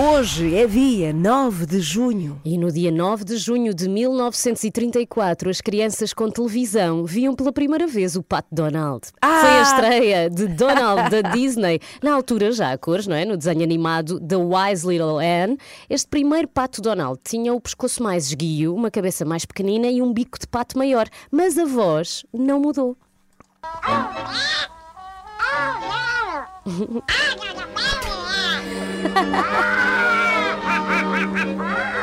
Hoje é dia 9 de junho. E no dia 9 de junho de 1934, as crianças com televisão viam pela primeira vez o Pato Donald. Ah! Foi a estreia de Donald da Disney, na altura já a cores, não é? No desenho animado The Wise Little Anne. Este primeiro Pato Donald tinha o pescoço mais esguio, uma cabeça mais pequenina e um bico de pato maior, mas a voz não mudou. Tum, Ha ha ha ha ha ha!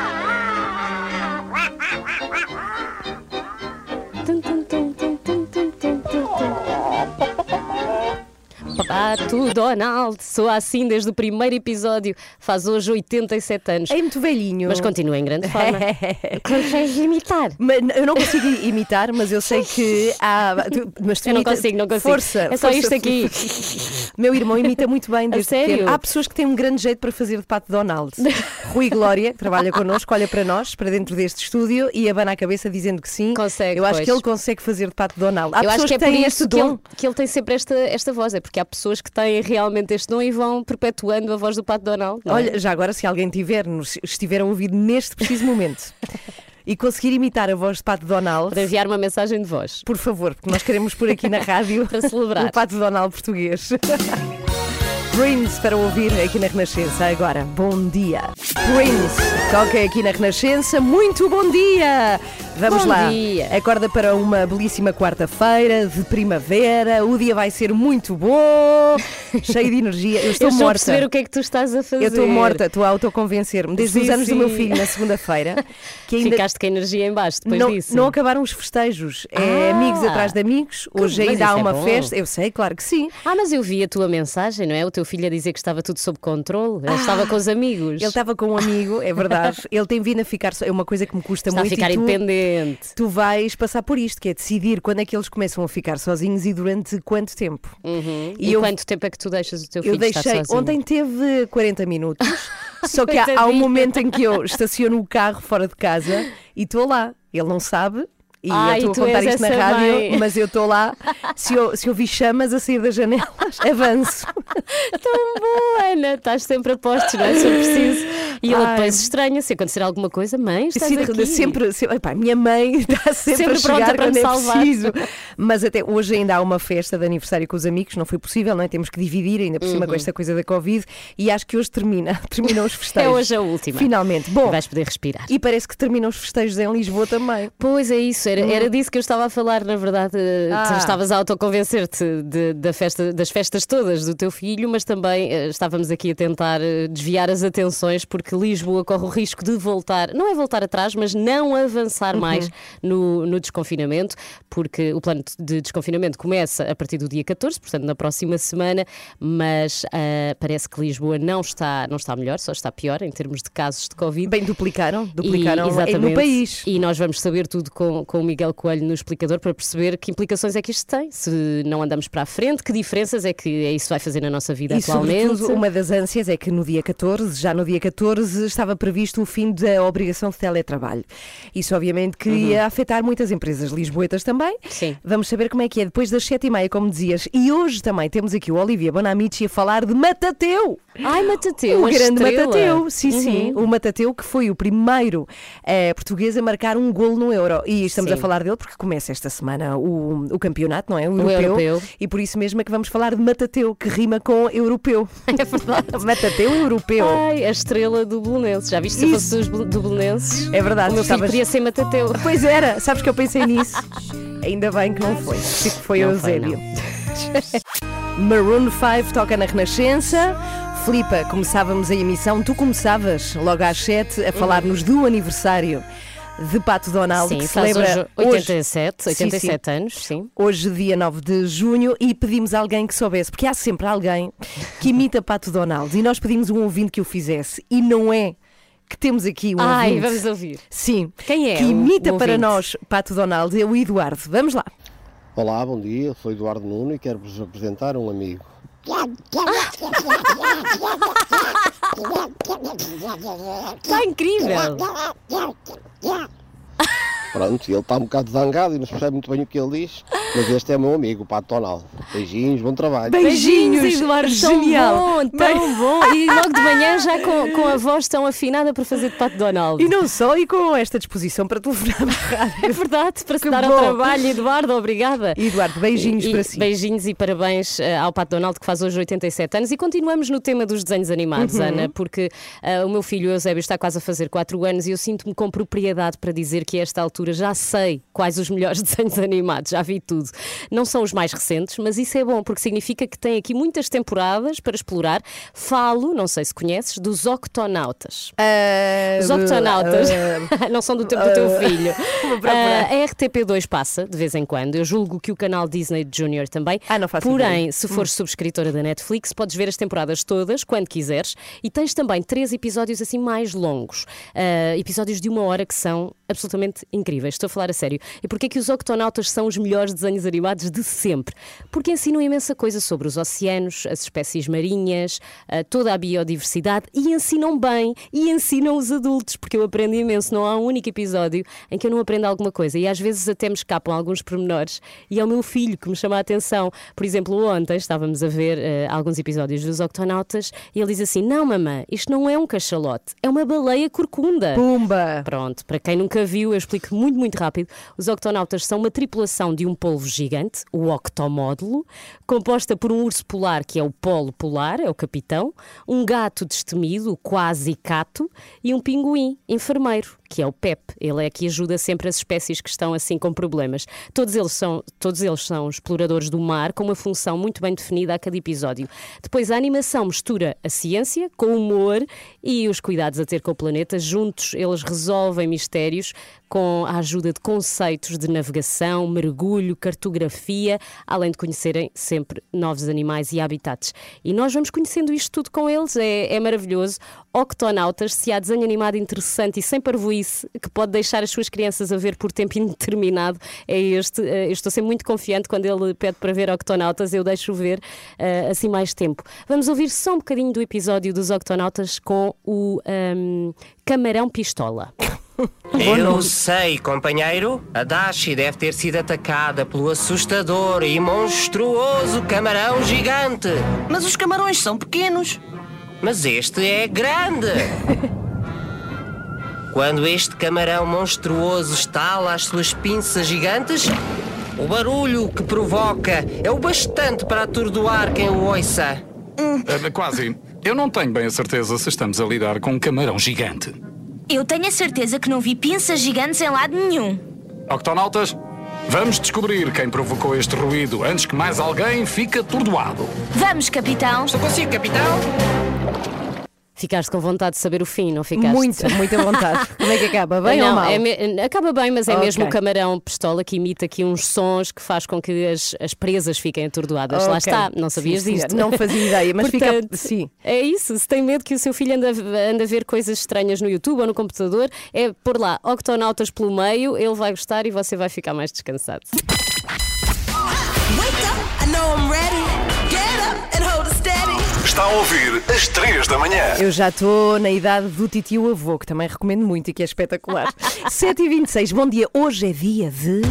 Pato Donald, soa assim desde o primeiro episódio, faz hoje 87 anos. É muito velhinho. Mas continua em grande forma. Consegues imitar? Mas eu não consigo imitar, mas eu sei que há. Mas tu Eu não imita- consigo, não consigo. Força. É só força. isto aqui. Meu irmão imita muito bem desde sério? Há pessoas que têm um grande jeito para fazer de Pato Donald. Rui Glória, que trabalha connosco, olha para nós, para dentro deste estúdio e abana a cabeça dizendo que sim. Consegue, Eu acho pois. que ele consegue fazer de Pato Donald. Há Eu acho que é por isso que ele, que ele tem sempre esta, esta voz. É porque há pessoas que têm realmente este dom e vão perpetuando a voz do Pato Donald. é? Olha, já agora, se alguém tiver, nos- estiver a ouvir neste preciso momento e conseguir imitar a voz de Pato Donald, para enviar uma mensagem de voz. por favor, porque nós queremos pôr aqui na rádio Para celebrar. o Pato Donald português. Prince para ouvir aqui na Renascença agora. Bom dia. Prince toca aqui na Renascença. Muito bom dia. Vamos Bom lá. dia. Acorda para uma belíssima quarta-feira de primavera. O dia vai ser muito bom, cheio de energia. Eu estou Eu estou a morta. perceber o que é que tu estás a fazer. Eu estou morta, estou a autoconvencer-me. Desde os Sim, anos do meu sim. filho, na segunda-feira, que ainda Ficaste com a energia em baixo depois não, disso. não acabaram os festejos. É Ah! amigos atrás de amigos. Hoje ainda há é uma bom. festa. Eu sei, claro que sim. Ah, mas eu vi a tua mensagem, não é? O teu filho a dizer que estava tudo sob controle. Ele estava com os amigos. Ele estava com um amigo, é verdade. Ele tem vindo a ficar. É uma coisa que me custa Está a muito. ficar e tu, independente. tu vais passar por isto, que é decidir quando é que eles começam a ficar sozinhos e durante quanto tempo. E, eu- quanto tempo é que tu deixas o teu Eu filho estar deixei. sozinho? Ontem teve 40 minutos. Só que há, há um momento em que eu estaciono o carro fora de casa e estou lá. Ele não sabe. E Ai, eu estou a contar isto na rádio, mãe. mas eu estou lá. Se eu, se eu vi chamas a sair das janelas, avanço. Tão boa, Ana. Estás sempre a postos, não é? Se eu preciso. E ele Ai. depois estranha se acontecer alguma coisa. Mãe, estás aqui. sempre, sempre epá, minha mãe está sempre, Sempre a chegar pronta para quando me é salvar. preciso. Mas até hoje ainda há uma festa de aniversário com os amigos, não foi possível, não é? Temos que dividir ainda por cima com esta coisa da Covid e acho que hoje termina, terminam os festejos. Uhum. É hoje a última. Finalmente. Bom, Vais poder respirar. e parece que terminam os festejos em Lisboa também. Pois é isso, era, era disso que eu estava a falar, na verdade. eh, Ah. Tu estavas a autoconvencer-te de- da festa, das festas todas do teu filho, mas também eh, estávamos aqui a tentar eh, desviar as atenções, porque Lisboa corre o risco de voltar, não é voltar atrás, mas não Uhum. avançar mais no, no desconfinamento, porque o plano de desconfinamento começa a partir do dia 14, portanto na próxima semana, mas ah, parece que Lisboa não está, não está melhor, só está pior em termos de casos de Covid. Bem, duplicaram, duplicaram E, exatamente. no país. E nós vamos saber tudo com, com o Miguel Coelho no explicador para perceber que implicações é que isto tem. Se não andamos para a frente, que diferenças é que é isso vai fazer na nossa vida E atualmente. uma das ânsias é que no dia 14, já no dia 14, estava previsto o fim da obrigação de teletrabalho. Isso obviamente que ia afetar muitas empresas lisboetas também. Uhum. Sim. Vamos saber como é que é depois das sete e meia, como dizias. E hoje também temos aqui o Olivia Bonamici a falar de Matateu. Ai, Matateu, o grande estrela. Matateu, sim, Uhum. sim. O Matateu que foi o primeiro eh, português a marcar um golo no Euro. E estamos Sim. a falar dele porque começa esta semana o, o campeonato, não é? O europeu. E por isso mesmo é que vamos falar de Matateu, que rima com europeu. É verdade. Matateu europeu. Ai, a estrela do Belenenses. Já viste se fosse dos Bel- do Belenenses? É verdade, O meu estavas- podia ser Matateu. Pois era, sabes que eu pensei nisso. Ainda bem que não foi. Que foi Não o foi, Eusébio. Maroon 5 toca na Renascença. Filipa, começávamos a emissão, tu começavas logo às 7 a falar-nos do aniversário de Pato Donald, Sim, que celebra hoje 87, Sim, sim. 87 anos, sim. Hoje, dia 9 de junho, e pedimos a alguém que soubesse, porque há sempre alguém que imita Pato Donald, e nós pedimos um ouvinte que o fizesse, e não é que temos aqui um Ai, ouvinte. vamos ouvir. Sim, Quem é que o- imita o para ouvinte? nós Pato Donald, é o Eduardo. Vamos lá. Olá, bom dia. Sou Eduardo Nuno e quero-vos apresentar um amigo. Está incrível! Pronto, ele está um bocado zangado e não se percebe muito bem o que ele diz, mas este é meu amigo, o Pato Tonal. Beijinhos, bom trabalho. Beijinhos, Eduardo, genial. tão bom, tão bom. E logo de manhã já com, com a voz tão afinada para fazer de Pato Donald. E não só, e com esta disposição para telefonar É rádio. verdade, para se Que dar ao trabalho, Eduardo, obrigada. Eduardo, beijinhos E- para si. Beijinhos e parabéns eh, ao Pato Donald, que faz hoje 87 anos. E continuamos no tema dos desenhos animados, Uhum. Ana, porque eh, o meu filho Eusébio está quase a fazer 4 anos e eu sinto-me com propriedade para dizer que a esta altura já sei quais os melhores desenhos animados, já vi tudo. Não são os mais recentes, mas isso é bom, porque significa que tem aqui muitas temporadas para explorar. Falo, não sei se conheces, dos Octonautas. Ah, Os octonautas ah, não são do tempo do teu filho. Ah, a RTP2 passa de vez em quando. Eu julgo que o canal Disney Junior também. Ah, não faço Porém, ideia. se fores subscritora da Netflix, podes ver as temporadas todas quando quiseres. E tens também três episódios assim mais longos. Episódios de uma hora que são absolutamente incríveis. Estou a falar a sério. E porquê que os Octonautas são os melhores desenhos animados de sempre? Porque ensinam imensa coisa sobre os oceanos, as espécies marinhas, ah, toda a biodiversidade e ensinam bem e ensinam os adultos, porque eu aprendo imenso. Não há um único episódio em que eu não aprendo alguma coisa e às vezes até me escapam alguns pormenores e é o meu filho que me chama a atenção. Por exemplo, ontem estávamos a ver ah, alguns episódios dos Octonautas e ele diz assim: Não, mamã, isto não é um cachalote, é uma baleia corcunda. Pumba! Pronto, para quem nunca viu, eu explico muito, muito rápido. Os octonautas são uma tripulação de um polvo gigante, o octomódulo, composta por um urso polar, que é o polo polar, é o capitão, um gato destemido, quase cato, e um pinguim, enfermeiro, que é o Pep. Ele é que ajuda sempre as espécies que estão assim com problemas. Todos eles são, todos eles são exploradores do mar, com uma função muito bem definida a cada episódio. Depois a animação mistura a ciência com o humor e os cuidados a ter com o planeta. Juntos eles resolvem mistérios com a ajuda de conceitos de navegação, mergulho, cartografia, além de conhecerem sempre novos animais e habitats. E nós vamos conhecendo isto tudo com eles, é, é maravilhoso. Octonautas, se há desenho animado interessante e sem parvoíce, que pode deixar as suas crianças a ver por tempo indeterminado, é este. Eh, Eu estou sempre muito confiante quando ele pede para ver Octonautas, eu deixo ver eh, assim mais tempo. Vamos ouvir só um bocadinho do episódio dos Octonautas com o ahm, Camarão Pistola. Eu sei, companheiro. A Dashi deve ter sido atacada pelo assustador e monstruoso camarão gigante. Mas os camarões são pequenos. Mas este é grande. Quando este camarão monstruoso estala as suas pinças gigantes, o barulho que provoca é o bastante para atordoar quem o ouça. Eh, Quase. Eu não tenho bem a certeza se estamos a lidar com um camarão gigante. Eu tenho a certeza que não vi pinças gigantes em lado nenhum. Octonautas, vamos descobrir quem provocou este ruído antes que mais alguém fique atordoado. Vamos, capitão. Estou consigo, capitão? Ficaste com vontade de saber o fim, não ficaste? Muita, muita vontade. Como é que acaba? Bem não, ou mal? é me- acaba bem, mas é Ok. mesmo o camarão pistola que imita aqui uns sons que faz com que as, as presas fiquem atordoadas. Lá Ok. está, não sabias Sim, disto. Não fazia ideia, mas fica- Portanto, sim. É isso, se tem medo que o seu filho anda, anda a ver coisas estranhas no YouTube ou no computador, é por lá, octonautas pelo meio, ele vai gostar e você vai ficar mais descansado. Wake up, I know I'm ready. Está a ouvir às 3 da manhã. Eu já estou na idade do titio avô, que também recomendo muito e que é espetacular. 7h26, bom dia. Hoje é dia de.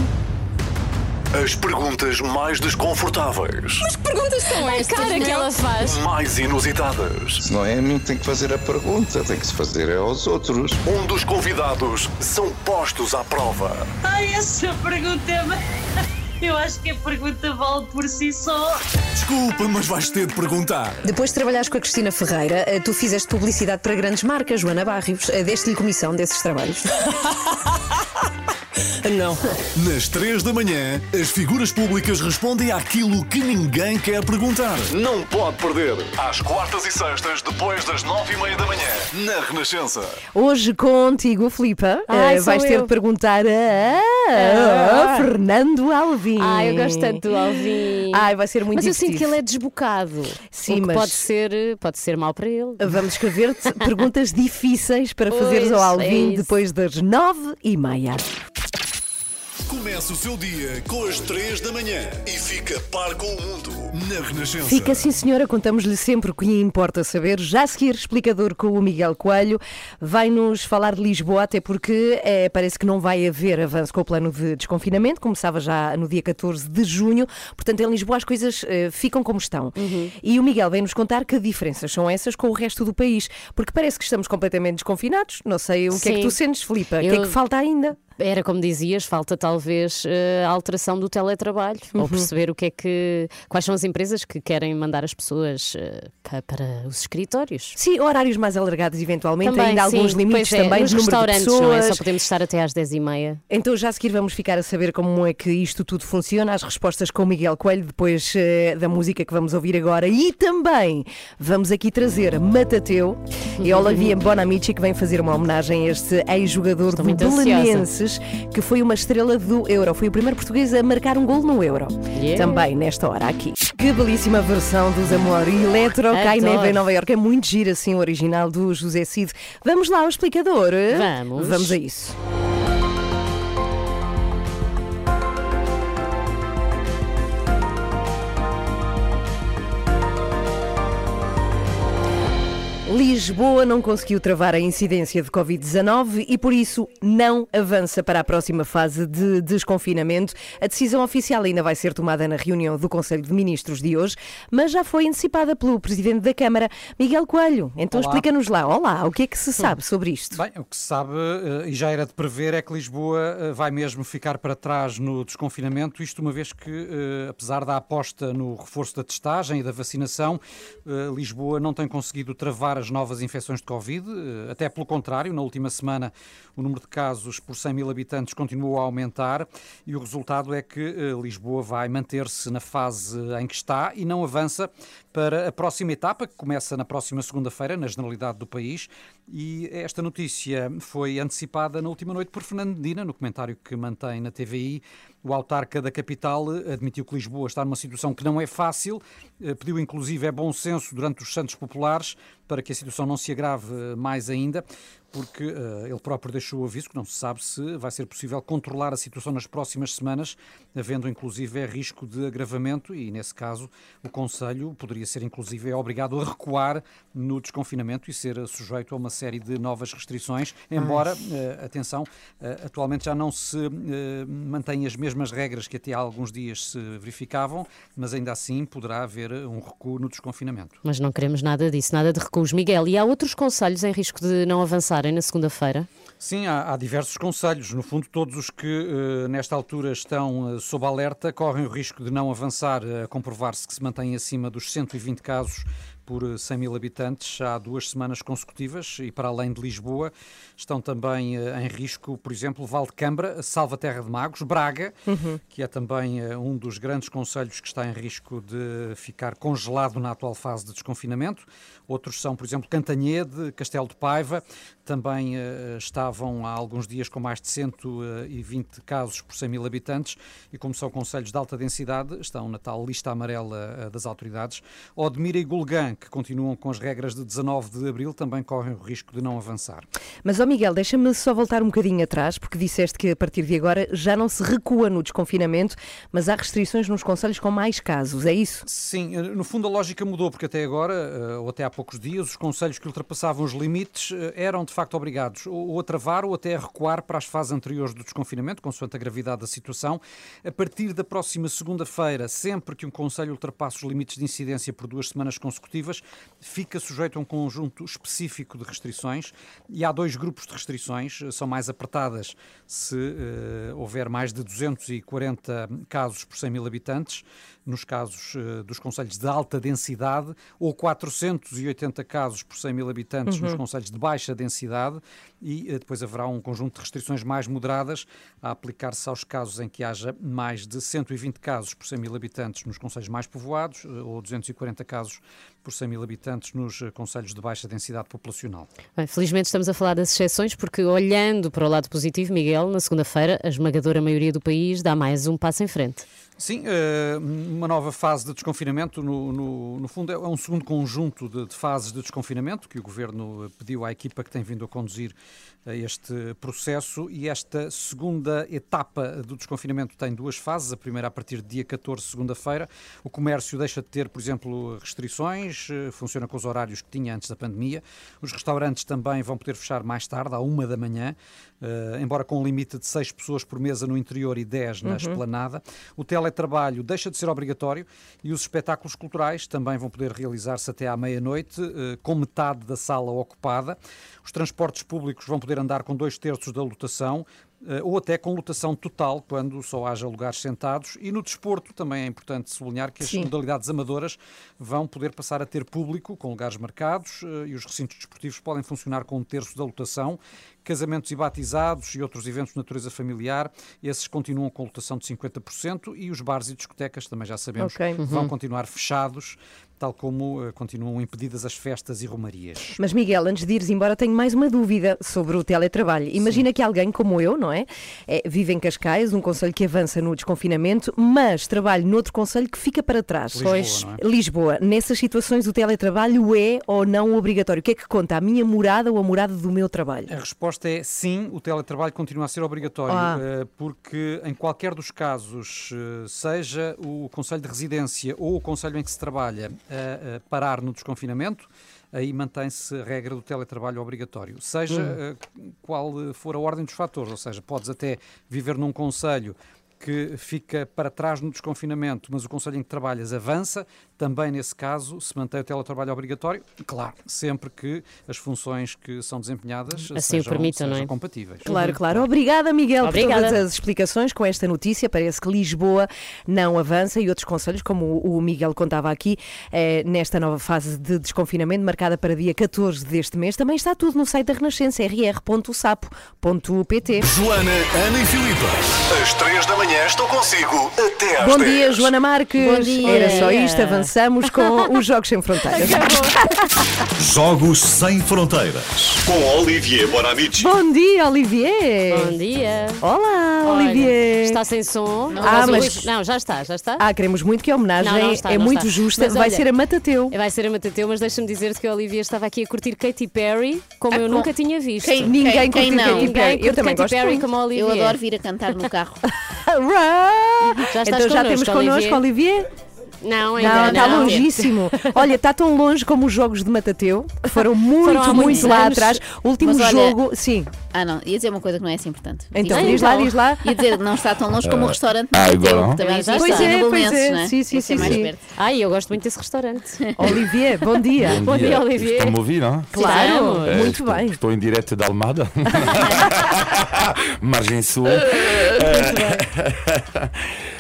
As perguntas mais desconfortáveis, Perguntas são estas, Cara que ela faz. mais inusitadas. Não é a mim que tem que fazer a pergunta, tem que se fazer é aos outros. Um dos convidados são postos à prova. Ai, essa pergunta é. Eu acho que a pergunta vale por si só. Desculpa, mas vais ter de perguntar. Depois de trabalhares com a Cristina Ferreira, eh, tu fizeste publicidade para grandes marcas, Joana Barrios. Eh, Deste-lhe comissão desses trabalhos. Não. Nas 3 da manhã, as figuras públicas respondem àquilo que ninguém quer perguntar. Não pode perder. Às quartas e sextas, depois das 9 e meia da manhã, na Renascença. Hoje contigo, Filipa, Ai, eh, vais ter eu. de perguntar a, Ah. Fernando Alvim. Ai, eu gosto tanto do Alvin. Ai, vai ser muito Mas eu sinto que ele é desbocado. Sim, mas- pode ser, pode ser mau para ele. Vamos escrever-te perguntas difíceis para fazeres ao Pois, Alvim é depois das nove e meia. Começa o seu dia com as 3 da manhã e fica par com o mundo na Renascença. Fica sim, senhora, contamos-lhe sempre o que importa saber. Já a seguir, explicador com o Miguel Coelho, vai-nos falar de Lisboa, até porque eh, parece que não vai haver avanço com o plano de desconfinamento, começava já no dia 14 de junho, portanto, em Lisboa as coisas eh, ficam como estão. Uhum. E o Miguel vem-nos contar que diferenças são essas com o resto do país, porque parece que estamos completamente desconfinados. Não sei o que é que Sim. tu sentes, Filipa, o que é Eu- que falta ainda? Era como dizias, falta talvez eh, a alteração do teletrabalho Uhum. ou perceber o que é que quais são as empresas que querem mandar as pessoas eh, pa- para os escritórios. Sim, horários mais alargados, eventualmente, Também, ainda sim. alguns limites é, também nos de número de restaurantes, pessoas. não é? Só podemos estar até às 10h30. Então já a seguir vamos ficar a saber como é que isto tudo funciona, as respostas com o Miguel Coelho, depois eh, da música que vamos ouvir agora. E também vamos aqui trazer Matateu e Olavia Bonamici, que vem fazer uma homenagem a este ex-jogador do muito que foi uma estrela do Euro. Foi o primeiro português a marcar um gol no Euro. Yeah. Também nesta hora aqui. Que belíssima versão dos Amor Eletro Cai. Neve em Nova Iorque. É muito gira assim o original do José Cid. Vamos lá ao explicador. Vamos. Vamos a isso. Lisboa não conseguiu travar a incidência de Covid-19 e, por isso, não avança para a próxima fase de desconfinamento. A decisão oficial ainda vai ser tomada na reunião do Conselho de Ministros de hoje, mas já foi antecipada pelo Presidente da Câmara, Miguel Coelho. Então explica-nos lá, olá, o que é que se sabe sobre isto? Bem, o que se sabe, eh, e já era de prever, é que Lisboa eh, vai mesmo ficar para trás no desconfinamento, isto uma vez que, eh, apesar da aposta no reforço da testagem e da vacinação, Lisboa não tem conseguido travar as novas infecções de Covid, eh, até pelo contrário, na última semana o número de casos por 100 mil habitantes continuou a aumentar e o resultado é que eh, Lisboa vai manter-se na fase em que está e não avança para a próxima etapa, que começa na próxima segunda-feira, na generalidade do país. E esta notícia foi antecipada na última noite por Fernando Medina, no comentário que mantém na TVI. O autarca da capital eh, admitiu que Lisboa está numa situação que não é fácil, eh, pediu inclusive é bom senso durante os Santos Populares para que a situação não se agrave eh, mais ainda, porque eh, ele próprio deixou o aviso que não se sabe se vai ser possível controlar a situação nas próximas semanas, havendo inclusive é risco de agravamento e, nesse caso, o Conselho poderia ser inclusive obrigado a recuar no desconfinamento e ser sujeito a uma série de novas restrições, embora, eh, atenção, eh, atualmente já não se mantêm as mesmas regras que até há alguns dias se verificavam, mas ainda assim poderá haver um recuo no desconfinamento. Mas não queremos nada disso, nada de recuos. Miguel, e há outros conselhos em risco de não avançarem na segunda-feira? Sim, há, há diversos conselhos. No fundo, todos os que eh, nesta altura estão eh, sob alerta correm o risco de não avançar, a comprovar-se que se mantém acima dos 120 casos por eh, 100 mil habitantes há duas semanas consecutivas e para além de Lisboa estão também eh, em risco, por exemplo, Valdecambra, Salva Terra de Magos, Braga, Uhum. que é também eh, um dos grandes conselhos que está em risco de ficar congelado na atual fase de desconfinamento. Outros são, por exemplo, Cantanhede, Castelo de Paiva, também eh, estavam há alguns dias com mais de 120 casos por 100 mil habitantes e como são conselhos de alta densidade, estão na tal lista amarela das autoridades. Odmira e Que continuam com as regras de 19 de abril, também correm o risco de não avançar. Mas, ó Miguel, deixa-me só voltar um bocadinho atrás, porque disseste que a partir de agora já não se recua no desconfinamento, mas há restrições nos conselhos com mais casos, é isso? Sim, eh, no fundo a lógica mudou, porque até agora, eh, ou até há poucos dias, os conselhos que ultrapassavam os limites eh, eram de facto obrigados ou ou a travar ou até a recuar para as fases anteriores do desconfinamento, consoante a gravidade da situação. A partir da próxima segunda-feira, sempre que um conselho ultrapasse os limites de incidência por duas semanas consecutivas, esportivas, fica sujeito a um conjunto específico de restrições. E há dois grupos de restrições, eh, são mais apertadas se eh, houver mais de 240 casos por 100 mil habitantes, nos casos eh, dos conselhos de alta densidade, ou 480 casos por 100 mil habitantes nos Uhum. conselhos de baixa densidade, e eh, depois haverá um conjunto de restrições mais moderadas a aplicar-se aos casos em que haja mais de 120 casos por 100 mil habitantes nos conselhos mais povoados, eh, ou 240 casos por 100 mil habitantes nos conselhos de baixa densidade populacional. Bem, felizmente estamos a falar das exceções, porque olhando para o lado positivo, Miguel, na segunda-feira, a esmagadora maioria do país dá mais um passo em frente. Sim, eh, uma nova fase de desconfinamento, no, no- no fundo. É um segundo conjunto de, de fases de desconfinamento que o Governo pediu à equipa que tem vindo a conduzir eh, este processo e esta segunda etapa do desconfinamento tem duas fases, a primeira a partir de dia 14, segunda-feira, o comércio deixa de ter, por exemplo, restrições, eh, funciona com os horários que tinha antes da pandemia, os restaurantes também vão poder fechar mais tarde, à uma da manhã, eh, embora com um limite de seis pessoas por mesa no interior e 10 na Uhum. esplanada. O teletrabalho deixa de ser obrigatório e os espetáculos culturais também vão poder realizar-se até à meia-noite, eh, com metade da sala ocupada. Os transportes públicos vão poder andar com dois terços da lotação. Eh, Ou até com lotação total, quando só haja lugares sentados. E no desporto também é importante sublinhar que as Sim. modalidades amadoras vão poder passar a ter público, com lugares marcados, eh, e os recintos desportivos podem funcionar com um terço da lotação. Casamentos e batizados e outros eventos de natureza familiar, esses continuam com lotação de 50% e os bares e discotecas, também já sabemos, Ok. vão Uhum. continuar fechados, tal como eh, continuam impedidas as festas e romarias. Mas Miguel, antes de ires embora, tenho mais uma dúvida sobre o teletrabalho. Imagina que alguém como eu, não é? É, Vive em Cascais, um conselho que avança no desconfinamento, mas trabalho noutro conselho que fica para trás. Lisboa, Pois. não é? Lisboa. Nessas situações, o teletrabalho é ou não obrigatório? O que é que conta? A minha morada ou a morada do meu trabalho? A resposta é sim, o teletrabalho continua a ser obrigatório, Ah. eh, porque em qualquer dos casos, eh, seja o Conselho de Residência ou o Conselho em que se trabalha a, a parar no desconfinamento, aí mantém-se a regra do teletrabalho obrigatório. Seja Hum. eh, qual for a ordem dos fatores, ou seja, podes até viver num Conselho que fica para trás no desconfinamento, mas o Conselho em que trabalhas avança, também nesse caso se mantém o teletrabalho obrigatório, claro, sempre que as funções que são desempenhadas Assim sejam, permitam, não é? sejam compatíveis. Claro, claro. Obrigada, Miguel, Obrigada. por todas as explicações com esta notícia. Parece que Lisboa não avança e outros conselhos, como o Miguel contava aqui, eh, nesta nova fase de desconfinamento, marcada para dia 14 deste mês, também está tudo no site da Renascença, rr.sapo.pt. Joana, Ana e Filipe. Às 3 da manhã estou consigo até às Bom 10. dia, Joana Marques. Bom dia. Era só isto, avançamos com os Jogos Sem Fronteiras. Jogos Sem Fronteiras. Com Olivier Bonamici. Bom dia, Olivier. Bom dia. Olá, Olha, Olivier. Está sem som. Ah, Mas mas- hoje- Não, já está, já está. Ah, queremos muito que a homenagem Não, não está, é não muito está. justa. Mas Vai olha, ser a Matateu. Vai ser a Matateu, mas deixa-me dizer-te que a Olivia estava aqui a curtir Katy Perry como eu com- nunca tinha visto. Quem- Ninguém quem- curtiu quem não? Katy Ninguém Perry. curte Eu também Katy gosto Perry muito. como a Olivia. Eu adoro vir a cantar no carro. Já estás então já connosco, temos connosco, Olivier? Não, ainda Não, não. está longíssimo. Olha, está tão longe como os jogos de Matateu, que foram muito, Foram muito lá atrás. O último olha- jogo, sim. Ah, não, ia dizer uma coisa que não é assim importante. Então, diz lá, diz lá. Ia dizer, não está tão longe como o restaurante Ah, Mateu, agora? que também Já existe está. aqui Pois é, no pois é. não é? Sim, sim, é sim, perto. Ai, eu gosto muito desse restaurante. Olivier, bom dia. Bom dia, Olivier. Estão-me a ouvir, não? Claro, muito estou, bem. Estou em direto da Almada. Margem Sul. Eh,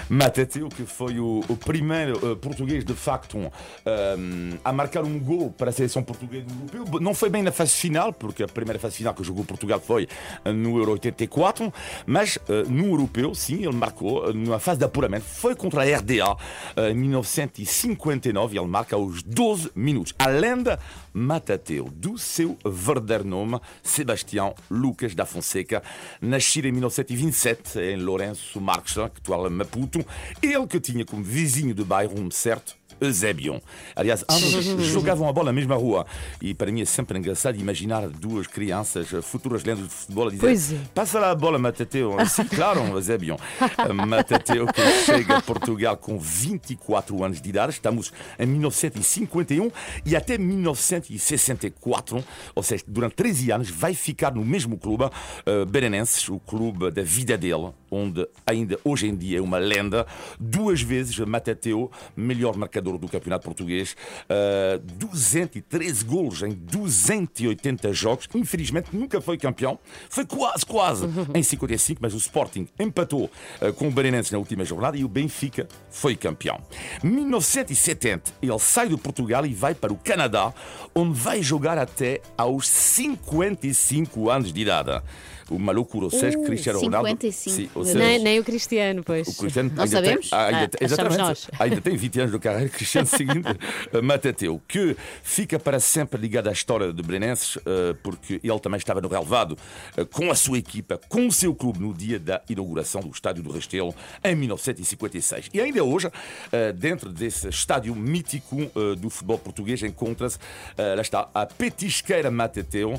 Matateu, que foi o, o primeiro eh, português de facto eh, a marcar um gol para a seleção portuguesa do europeu. Não foi bem na fase final, porque a primeira fase final que jogou Portugal foi eh, no Euro 84, mas eh, no europeu, sim, ele marcou na fase de apuramento. Foi contra a RDA eh, em 1959 e ele marca aos 12 minutos. A lenda Matateu, do seu verdadeiro nome, Sebastião Lucas da Fonseca, nascido em 1927 em Lourenço Marques, que atual Maputo, ele que tinha como vizinho de bairro um certo Eusébio. Aliás, ambos jogavam a bola na mesma rua. E para mim é sempre engraçado imaginar duas crianças, futuras lendas de futebol, a dizer: Pois é. Passa lá a bola, Matateu. Sim, claro, Eusébio. Matateu que chega a Portugal com 24 anos de idade. Estamos em 1951 e até 1964, ou seja, durante 13 anos, vai ficar no mesmo clube, uh, Belenenses, o clube da vida dele, onde ainda hoje em dia é uma lenda. Duas vezes Matateu, melhor marcador do campeonato português, uh, 213 golos em 280 jogos. Infelizmente nunca foi campeão. Foi quase, quase em 55, mas o Sporting empatou uh, com o Berenenses na última jornada e o Benfica foi campeão. 1970, ele sai do Portugal e vai para o Canadá, onde vai jogar até aos 55 anos de idade. Uma loucura, ou seja, Uh, Cristiano Ronaldo. 55. Sim, ou Meu seja, Nem, nem o Cristiano, pois. o Cristiano Não ainda sabemos? Tem, ah, ainda Ah, exatamente, nós. ainda tem 20 anos de carreira. Cristiano seguinte, Matateu, que fica para sempre ligado à história de Belenenses, eh, porque ele também estava no relevado com a sua equipa, com o seu clube, no dia da inauguração do Estádio do Restelo, em 1956. E ainda hoje, dentro desse estádio mítico do futebol português, encontra-se, lá está, a petisqueira Matateu,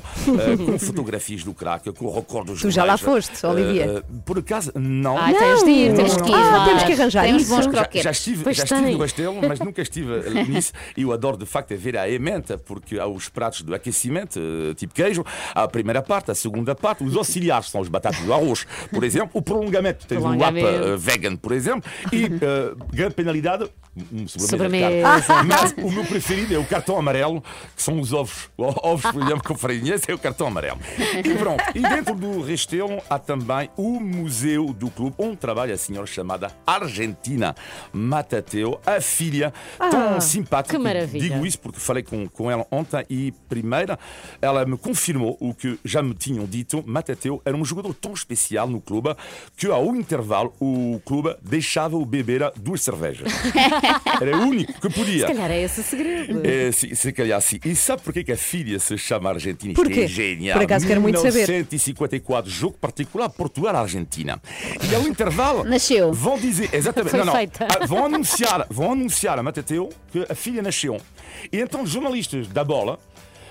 com fotografias do craque, com recordes Tu já lá foste, Olivia? por acaso, não. Ai, tens de ir, Não. temos que ir. Ah, temos que arranjar uns isso. bons Já, croquetes. já estive, Pois já estive tem. no Restelo, mas nunca estive nisso. E eu adoro, de facto, é ver a emenda, porque há os pratos do aquecimento, eh, tipo queijo, há a primeira parte, a segunda parte, os auxiliares são os batatas do arroz, por exemplo, o prolongamento, tens o eh, vegan, por exemplo, e eh, grande penalidade, um sobremesa. Mas o meu preferido é o cartão amarelo, que são os ovos. Ovos, por exemplo, com farinha, esse é o cartão amarelo. E pronto, e dentro do Restelo há também o museu do clube, onde trabalha a senhora chamada Argentina Matateu, a filha tão simpática. que maravilha. Digo isso porque falei com, com ela ontem e, primeira, ela me confirmou o que já me tinham dito. Matateu era um jogador tão especial no clube que, ao intervalo, o clube deixava-o beber duas cervejas. Era o único que podia. Se calhar é esse o segredo. É, se, se calhar sim. E sabe porquê que a filha se chama Argentina? Porquê? é genial. Por acaso quero muito saber. 1954, jogo particular Portugal-Argentina. E ao intervalo. Nasceu. Vão dizer. Exatamente. Não, não. Ah, Vão anunciar, vão anunciar a Matateu que a filha nasceu. E então os jornalistas da bola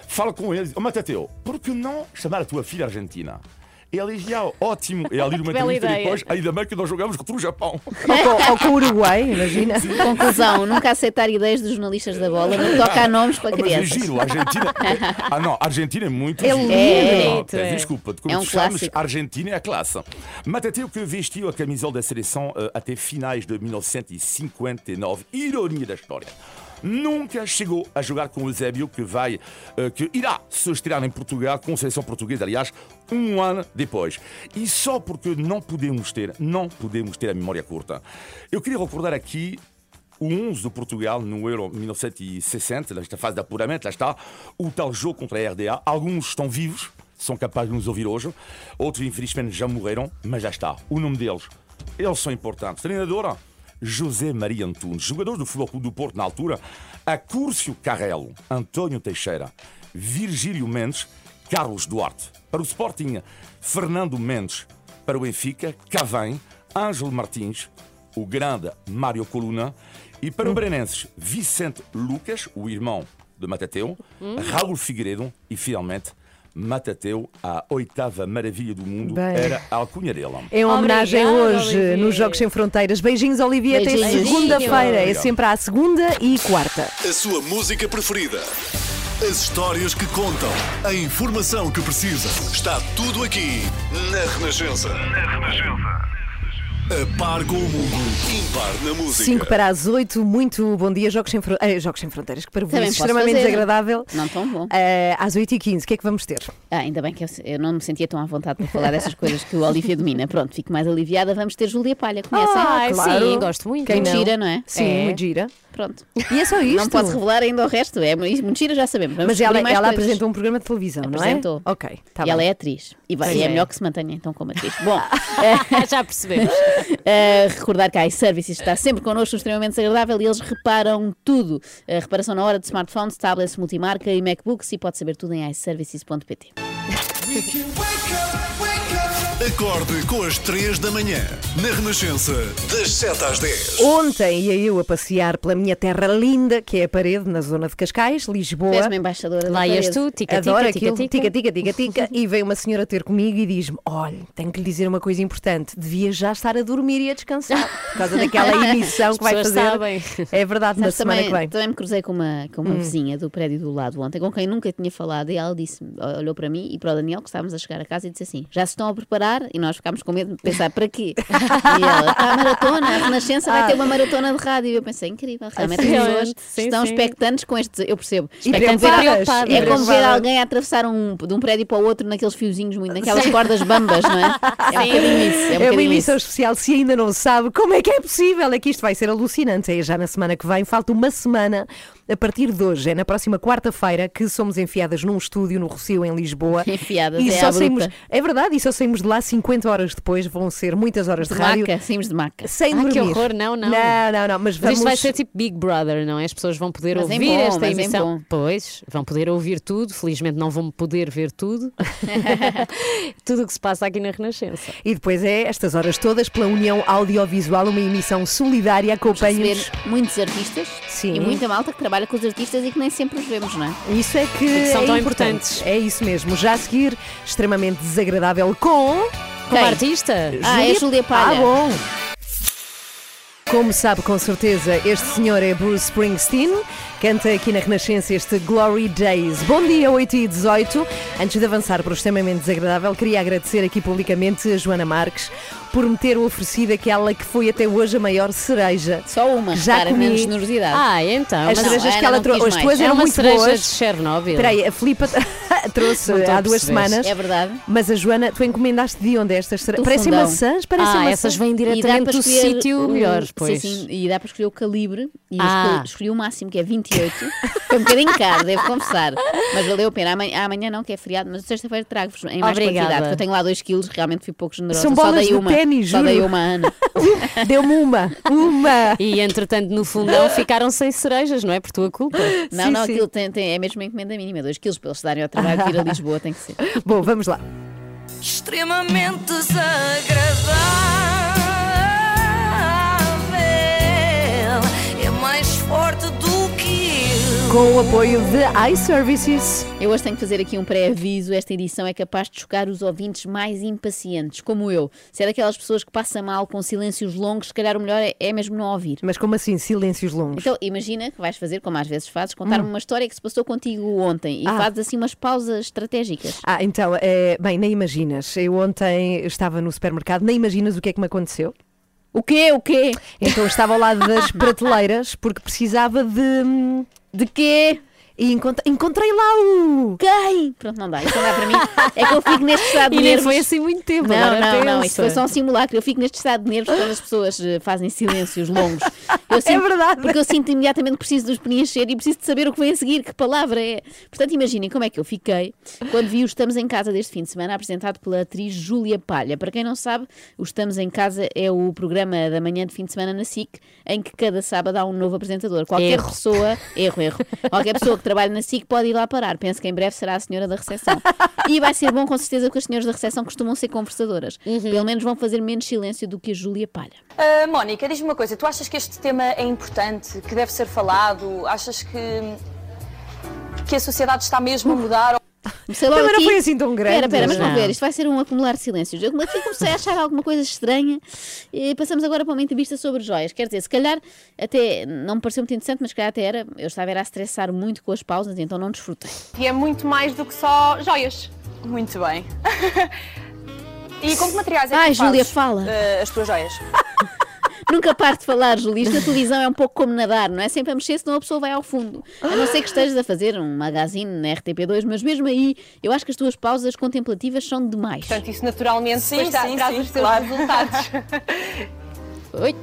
falam com eles: Ó Matateu, por que não chamar a tua filha Argentina? E ele diz: "Ah, ótimo. E ali numa bela entrevista ideia. depois, ainda bem que nós jogamos contra o Japão. Ou com, ou com o Uruguai, imagina. Conclusão, nunca aceitar ideias dos jornalistas da bola, não toca a nomes para Mas é crianças. giro, a Argentina. Ah, não, a Argentina é muito É giro. lindo. É, Não, bonito, é. Desculpa, como É um tu chamas, clássico. Argentina é a classe. Matateu que vestiu a camisola da seleção eh, até finais de 1959. Ironia da história. Nunca chegou a jogar com o Eusébio, que vai, eh, que irá se estrear em Portugal, com a seleção portuguesa, aliás, um ano depois. E só porque não podemos ter, não podemos ter a memória curta. Eu queria recordar aqui o 11 do Portugal no Euro 1960, nesta fase de apuramento, lá está, o tal jogo contra a RDA. Alguns estão vivos, são capazes de nos ouvir hoje, outros infelizmente já morreram, mas já está, o nome deles, eles são importantes. Treinadora, José Maria Antunes, jogadores do Futebol Clube do Porto na altura, Acúrcio Carrelo, António Teixeira, Virgílio Mendes, Carlos Duarte. Para o Sporting, Fernando Mendes. Para o Benfica, Cavém, Ângelo Martins, o grande Mário Coluna. E para o Berenenses, Vicente Lucas, o irmão de Matateu, Raul Figueiredo e, finalmente, Matateu, a oitava maravilha do mundo, Bem. era a alcunha dele. Em homenagem Obrigada, hoje Olivia. nos Jogos Sem Fronteiras. Beijinhos, Olivia, até segunda-feira. É sempre à segunda e quarta. A sua música preferida. As histórias que contam. A informação que precisa. Está tudo aqui na Renascença. Na Renascença. A par com o mundo. Impar na música. 5 para as 8, muito bom dia. Jogos Sem, Fro- eh, Jogos Sem Fronteiras, que para Também vocês posso extremamente fazer. desagradável. Não tão bom. Eh, às 8h15, o que é que vamos ter? Ah, ainda bem que eu, eu não me sentia tão à vontade para falar dessas coisas que o Olivia domina. Pronto, fico mais aliviada. Vamos ter Júlia Palha, conhecem? Ai, claro. sim, gosto muito. Quem Muito não? gira, não é? Sim, É. muito gira. Pronto. E é só isto. Não posso revelar ainda o resto. É muito gira, já sabemos. Vamos Mas ela, descobrir mais ela coisas. apresentou um programa de televisão, não é? Apresentou. Ok, tá e bem. ela é atriz. E, vai, e é é. melhor que se mantenha então como atriz. Bom, Já percebemos. Uh, recordar que a iServices está sempre connosco, extremamente desagradável e eles reparam tudo. A reparação na hora de smartphones, tablets, multimarca e MacBooks e pode saber tudo em iServices.pt. Acorde com as 3 da manhã. Na Renascença. Das 7 às 10. Ontem ia eu a passear pela minha terra linda, que é a parede, na zona de Cascais, Lisboa. És-me embaixadora da Lá ias tu, tica, Adoro tica, aquilo, tica. tica, tica, tica, e veio uma senhora ter comigo e diz-me: Olha, tenho que lhe dizer uma coisa importante, devia já estar a dormir e a descansar, por causa daquela emissão que vai fazer. sabem. É verdade, na semana também, que vem. Hum. também me cruzei com uma, com uma vizinha do prédio do lado ontem, com quem nunca tinha falado, e ela disse, olhou para mim e para o Daniel, que estávamos a chegar a casa, e disse assim: já se estão a preparar parar e nós ficámos com medo de pensar para quê? E ela, está a maratona, a Renascença vai Ah. ter uma maratona de rádio. E eu pensei, incrível, realmente as pessoas sim, estão sim. expectantes com estes. Eu percebo. Expectantes ver- preocupadas, é como ver alguém a atravessar um, de um prédio para o outro naqueles fiozinhos, muito, naquelas cordas bambas, não é? É um bocadinho isso. É um É uma emissão isso. especial. Se ainda não sabe como é que é possível, é que isto vai ser alucinante. É já na semana que vem, falta uma semana a partir de hoje. É na próxima quarta-feira que somos enfiadas num estúdio no Rocio, em Lisboa. Enfiadas, e é só saímos. É verdade, e só saímos de lá 50 horas depois. Vão ser muitas horas de, De rádio. maca, saímos de maca. Sem Ah, dormir. que horror, não, não. Não, não, não. Mas, Mas vamos... isto vai ser tipo Big Brother, não é? As pessoas vão poder Mas em ouvir bom, esta em emissão. Pois, vão poder ouvir tudo. Felizmente não vão poder ver tudo. tudo o que se passa aqui na Renascença. E depois é estas horas todas pela União Audiovisual, uma emissão solidária. Acompanhe-nos. Receber muitos artistas Sim. e muita malta que trabalha com os artistas e que nem sempre os vemos, não é? Isso é que, que são é tão importante. importantes. É isso mesmo. Já a seguir, extremamente desagradável com. Como artista? Ah, é Júlia Palha. Ah, bom. Como sabe com certeza, este senhor é Bruce Springsteen, canta aqui na Renascença este Glory Days. Bom dia, 8 e 18. Antes de avançar para o extremamente desagradável, queria agradecer aqui publicamente a Joana Marques por me ter oferecido aquela que foi até hoje a maior cereja. Só uma, Já repara, comi. menos generosidade. Ah, então. As cerejas a que ela trouxe, as tuas era eram uma muito cereja boas. de Chernobyl. Espera aí, a Filipa trouxe há duas perceber. semanas. É verdade. Mas a Joana, tu encomendaste de onde estas cerejas? Parecem fundão. maçãs, parecem Ah, maçãs. essas vêm diretamente para do sítio o- melhor, sim, pois. sim, e dá para escolher o calibre e Ah. escolhi, o máximo, que é 28. Foi um bocadinho caro, devo confessar. Mas valeu a pena. Amanhã, amanhã não, que é feriado, mas sexta-feira trago-vos em mais Obrigada. quantidade. porque Eu tenho lá 2 quilos, realmente fui pouco generosa. São só bolas dei de uma. ténis, só juro. dei uma, Ana. Deu-me uma, uma. E entretanto, no fundão, ficaram sem cerejas, não é? Por tua culpa. Não, Sim, não, sim. aquilo tem, tem- é mesmo uma encomenda mínima, 2 quilos para eles darem ao trabalho de vir a Lisboa, tem que ser. Bom, vamos lá. extremamente desagradável. Com o apoio de iServices. Eu hoje tenho que fazer aqui um pré-aviso. Esta edição é capaz de chocar os ouvintes mais impacientes, como eu. Se é daquelas pessoas que passa mal com silêncios longos, se calhar o melhor é, é mesmo não ouvir. Mas como assim, silêncios longos? Então, imagina que vais fazer, como às vezes fazes, contar-me uma história que se passou contigo ontem e Ah. fazes assim umas pausas estratégicas. Ah, então, é, bem, nem imaginas. Eu ontem estava no supermercado, nem imaginas o que é que me aconteceu. O quê? O quê? Então estava ao lado das prateleiras porque precisava de. Hum, De quê? E encont- encontrei lá o. Quem? Pronto, não dá. Isso não dá para mim. É que eu fico neste estado de E nervos. foi assim muito tempo. Não, não, não, isto foi só um simulacro. Eu fico neste estado de nervos quando as pessoas eh, fazem silêncios longos. Eu sinto- verdade. Porque eu sinto imediatamente que preciso de os preencher e preciso de saber o que vem a seguir, que palavra é. Portanto, imaginem como é que eu fiquei quando vi o Estamos em Casa deste fim de semana, apresentado pela atriz Júlia Palha. Para quem não sabe, o Estamos em Casa é o programa da manhã de fim de semana na SIC, em que cada sábado há um novo apresentador. Qualquer Erro. pessoa, erro, erro, qualquer pessoa que trabalhe na SIC pode ir lá parar. Penso que em breve será a senhora da recepção. E vai ser bom, com certeza, porque as senhoras da recepção costumam ser conversadoras. Pelo menos vão fazer menos silêncio do que a Júlia Palha. Ah, Mónica, diz-me uma coisa, tu achas que este tema é importante, que deve ser falado? Achas que, que a sociedade está mesmo a mudar? Comecei logo Também não aqui. foi assim tão grande. Espera, espera, mas vamos Não. ver, isto vai ser um acumular de silêncios. Eu aqui comecei a achar alguma coisa estranha e passamos agora para uma entrevista sobre joias. Quer dizer, se calhar até não me pareceu muito interessante, mas se calhar até era. Eu estava era a estressar muito com as pausas, então não desfrutei. E é muito mais do que só joias. Muito bem. e com que materiais é que Ai, Júlia, fala. ah, as tuas joias? Nunca paro de falar, Júlia. Isto na televisão é um pouco como nadar, não é? Sempre a mexer, senão a pessoa vai ao fundo. A não ser que estejas a fazer um magazine na RTP2, mas mesmo aí, eu acho que as tuas pausas contemplativas são demais. Portanto, isso naturalmente Sim, sim, traz sim, os teus claro. resultados. Oi.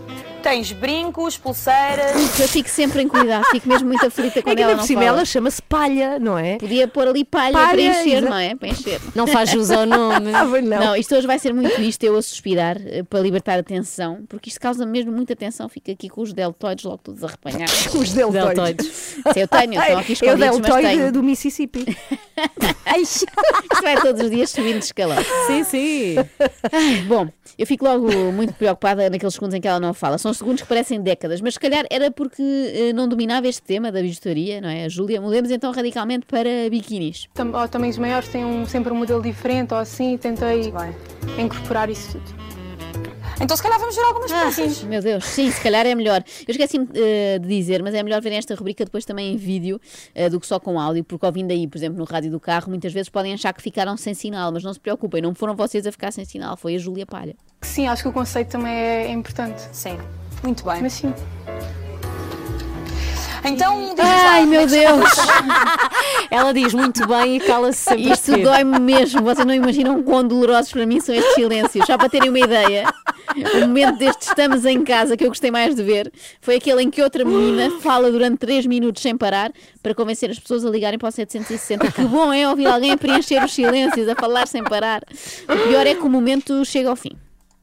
Tens brincos, pulseiras. Eu fico sempre em cuidado, fico mesmo muito aflita É quando que ela não cima fala. ela chama-se palha, não é? Podia pôr ali palha, Palha, para encher, não é? Para encher. Não faz jus ao nome. Ah, não. Não, isto hoje vai ser muito isto, eu a suspirar eh, para libertar a tensão, porque isto causa mesmo muita tensão. Fico aqui com os deltoides logo todos a repanhar. Os deltoides. Se eu tenho, estão aqui É o escondidos, mas deltoide tenho. do Mississippi. Isto vai todos os dias subindo de escalão. Sim, sim. Ai, bom, eu fico logo muito preocupada naqueles segundos em que ela não fala. São segundos que parecem décadas, mas se calhar era porque eh, não dominava este tema da bijuteria, não é? Júlia, mudemos então radicalmente para biquinis. Tam- ou tamanhos maiores têm um- sempre um modelo diferente ou assim, e tentei incorporar isso tudo. Então se calhar vamos ver algumas peças. Meu Deus, sim, se calhar é melhor. Eu esqueci-me eh, de dizer, mas é melhor verem esta rubrica depois também em vídeo eh, do que só com áudio, porque ouvindo aí, por exemplo, no rádio do carro, muitas vezes podem achar que ficaram sem sinal, mas não se preocupem, não foram vocês a ficar sem sinal, foi a Júlia Palha. Sim, acho que o conceito também é, é importante. Sim, muito bem. Mas sim. Então, diz Ai, meu Deus! Ela diz muito bem e cala-se sempre. Isto dói-me mesmo, vocês não imaginam quão dolorosos para mim são estes silêncios. Só para terem uma ideia, o momento deste estamos em casa que eu gostei mais de ver foi aquele em que outra menina fala durante 3 minutos sem parar para convencer as pessoas a ligarem para o 760. Que bom é ouvir alguém a preencher os silêncios, a falar sem parar. O pior é que o momento chega ao fim.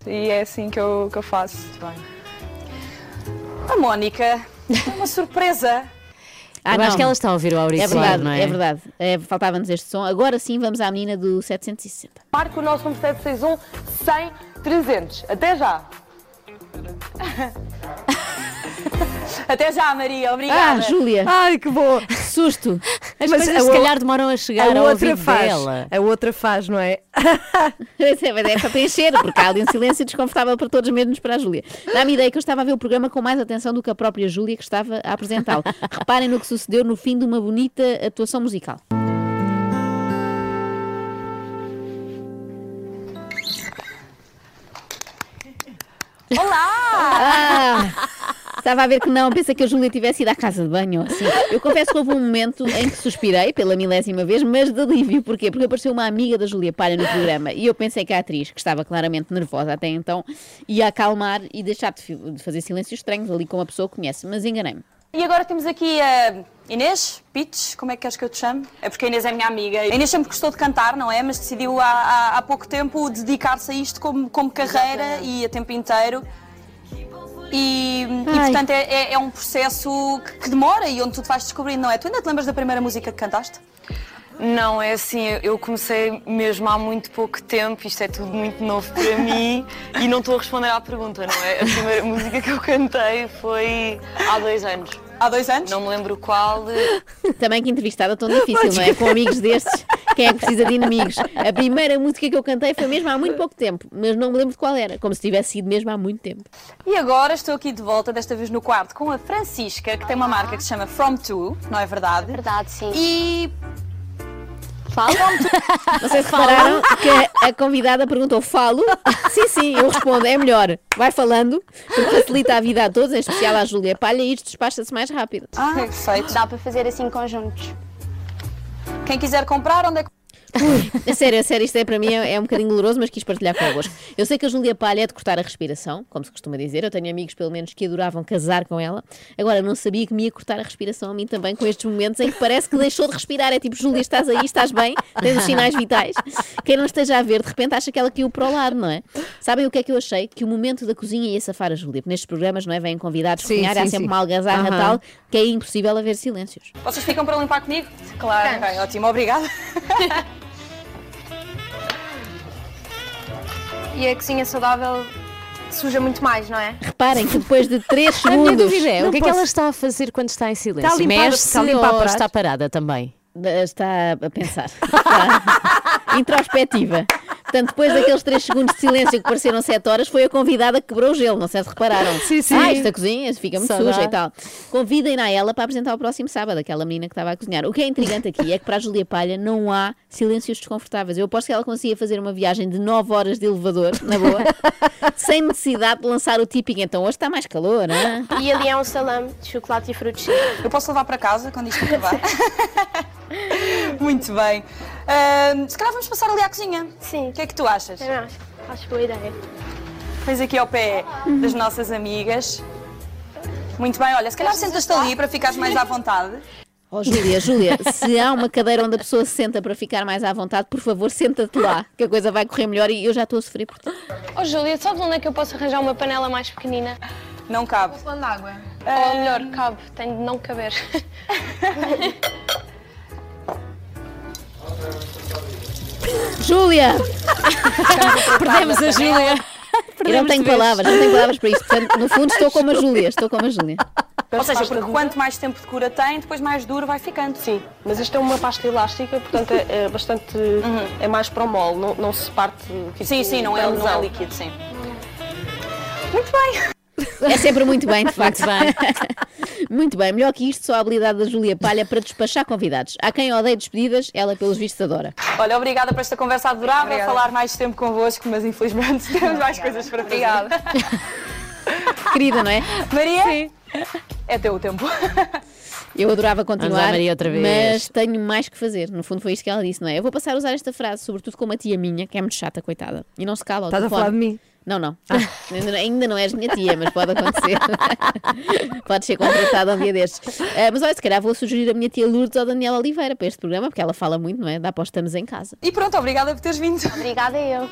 E é assim que eu, que eu faço. A Mónica, uma surpresa. Eu acho que ela está a ouvir o É auricular, verdade, não é? é verdade. É, Faltava-nos este som. Agora sim vamos à menina do 760. Marque o nosso 1761 100 300. Até já! Até já, Maria, obrigada. Ah, Júlia! Ai, que boa! Susto! As Mas coisas a se o- calhar demoram a chegar a outra faz. dela. A outra faz, não é? Esse é, é para preencher, porque há ali um silêncio desconfortável para todos, menos para a Júlia. Dá-me ideia que eu estava a ver o programa com mais atenção do que a própria Júlia que estava a apresentá-lo. Reparem no que sucedeu no fim de uma bonita atuação musical. Olá! Ah, estava a ver que não, pensei que a Júlia tivesse ido à casa de banho. Assim. Eu confesso que houve um momento em que suspirei pela milésima vez, mas de alívio. Porquê? Porque apareceu uma amiga da Júlia Palha no programa e eu pensei que a atriz, que estava claramente nervosa até então, ia acalmar e deixar de, fazer silêncios estranhos ali com a pessoa que conhece, mas enganei-me. E agora temos aqui a Inês Pitch, como é que queres que eu te chame? É porque a Inês é minha amiga. A Inês sempre gostou de cantar, não é? Mas decidiu há, há, há pouco tempo dedicar-se a isto como, como carreira e a tempo inteiro. E, e, portanto é, é- é um processo que, que demora e onde tu te vais descobrindo, não é? Tu ainda te lembras da primeira música que cantaste? Não, é assim, eu comecei mesmo há muito pouco tempo, isto é tudo muito novo para mim e não estou a responder à pergunta, não é? A primeira música que eu cantei foi há dois anos. Há dois anos? Não me lembro qual. Também que entrevistada tão difícil, não é? Com amigos destes, quem é que precisa de inimigos? A primeira música que eu cantei foi mesmo há muito pouco tempo, mas não me lembro de qual era, como se tivesse sido mesmo há muito tempo. E agora estou aqui de volta, desta vez no quarto, com a Francisca, que tem uma marca que se chama From To, não é verdade? Verdade, sim. E. Fala? Vocês repararam que a convidada perguntou: falo? Sim, sim, eu respondo, é melhor. Vai falando, porque facilita a vida a todos, em especial à Júlia Palha, e isto despacha-se mais rápido. Ah, perfeito. Dá para fazer assim conjuntos. Quem quiser comprar, onde é que. A sério, a sério, isto é para mim é, é um bocadinho doloroso, mas quis partilhar convosco. Eu sei que a Júlia Palha é de cortar a respiração, como se costuma dizer. Eu tenho amigos, pelo menos, que adoravam casar com ela. Agora, não sabia que me ia cortar a respiração a mim também com estes momentos em que parece que deixou de respirar. É tipo, Júlia, estás aí, estás bem, tens os sinais vitais. Quem não esteja a ver, de repente acha que ela caiu para o lar, não é? Sabem o que é que eu achei? Que o momento da cozinha ia safar a Júlia. Porque nestes programas, não é? Vêm convidados a Sim, cozinhar, há sim, sempre sim. uma algazarra Aham. tal que é impossível haver silêncios. Vocês ficam para limpar comigo? Claro. Ok, ótimo, obrigada. E a cozinha saudável suja muito mais, não é? Reparem que depois de 3 A minha segundos. dúvida é, o que é que ela está a fazer quando está em silêncio? Está a limpar- Mexe-se está a limpar ou está parada também? Está a pensar. Está introspectiva. Portanto, depois daqueles 3 segundos de silêncio que pareceram 7 horas, foi a convidada que quebrou o gelo. Não sei se repararam. Sim, sim. Ah, esta cozinha fica muito Só dá. suja e tal. Convidem-na a ela para apresentar o próximo sábado, aquela menina que estava a cozinhar. O que é intrigante aqui é que para a Júlia Palha não há silêncios desconfortáveis. Eu aposto que ela conseguia fazer uma viagem de 9 horas de elevador, na boa, sem necessidade de lançar o típico. Então hoje está mais calor, não é? E ali há um salame de chocolate e frutos. Eu posso levar para casa quando isto acabar? Muito bem. Ahm, se calhar vamos passar ali à cozinha. Sim. O que é que tu achas? Eu acho, acho boa ideia. Fez aqui ao pé das nossas amigas. Muito bem, olha, se calhar sentas-te ali para ficares mais à vontade. Oh, Júlia, Júlia, se há uma cadeira onde a pessoa se senta para ficar mais à vontade, por favor, senta-te lá, que a coisa vai correr melhor e eu já estou a sofrer por ti. Oh, Júlia, sabes onde é que eu posso arranjar uma panela mais pequenina? Não cabe. Falando de água. Ou melhor, cabe, tem de não caber. Júlia! Perdemos a Júlia. Eu não tenho palavras, não tenho palavras para isso. Portanto, no fundo, estou como a Júlia, estou como a Júlia. Ou seja, porque quanto mais tempo de cura tem, depois mais duro vai ficando. Sim, mas isto é uma pasta elástica, portanto é, é bastante. é mais para o mole, não, não se parte. tipo, Sim, sim, não é, não é líquido, sim. Muito bem. É sempre muito bem, de facto. Muito bem. Muito bem, melhor que isto, só a habilidade da Júlia Palha para despachar convidados. Há quem odeie despedidas, ela pelos vistos adora. Olha, obrigada por esta conversa adorável, Obrigada. falar mais tempo convosco, mas infelizmente temos mais coisas para fazer. Obrigada. Querida, não é? Maria? Sim. É teu o tempo. Eu adorava continuar, lá, Maria, outra vez. mas tenho mais que fazer. No fundo foi isto que ela disse, não é? Eu vou passar a usar esta frase, sobretudo com uma tia minha, que é muito chata, coitada. E não se cala Estás a falar de mim? Não, não. Ainda, não- ainda não és minha tia, mas pode acontecer. pode ser contratada um dia destes. Ah, mas olha, se calhar vou sugerir a minha tia Lourdes ou a Daniela Oliveira para este programa, porque ela fala muito, não é? Dá para os estamos em casa. E pronto, obrigada por teres vindo. Obrigada eu.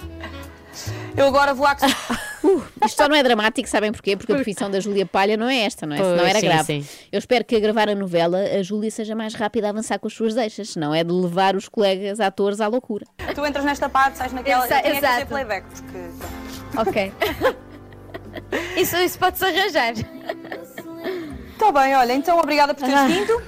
Eu agora vou à Isto só não é dramático, sabem porquê? Porque a profissão da Júlia Palha não é esta, não é? Pois, Senão era sim, grave. sim. Eu espero que a gravar a novela a Júlia seja mais rápida a avançar com as suas deixas, senão é de levar os colegas atores à loucura. Tu entras nesta parte, sais naquela. Exa- eu tinha que fazer exato. playback, porque. Ok. Isso, isso pode-se arranjar. Está bem, olha, então obrigada por teres Ah. vindo.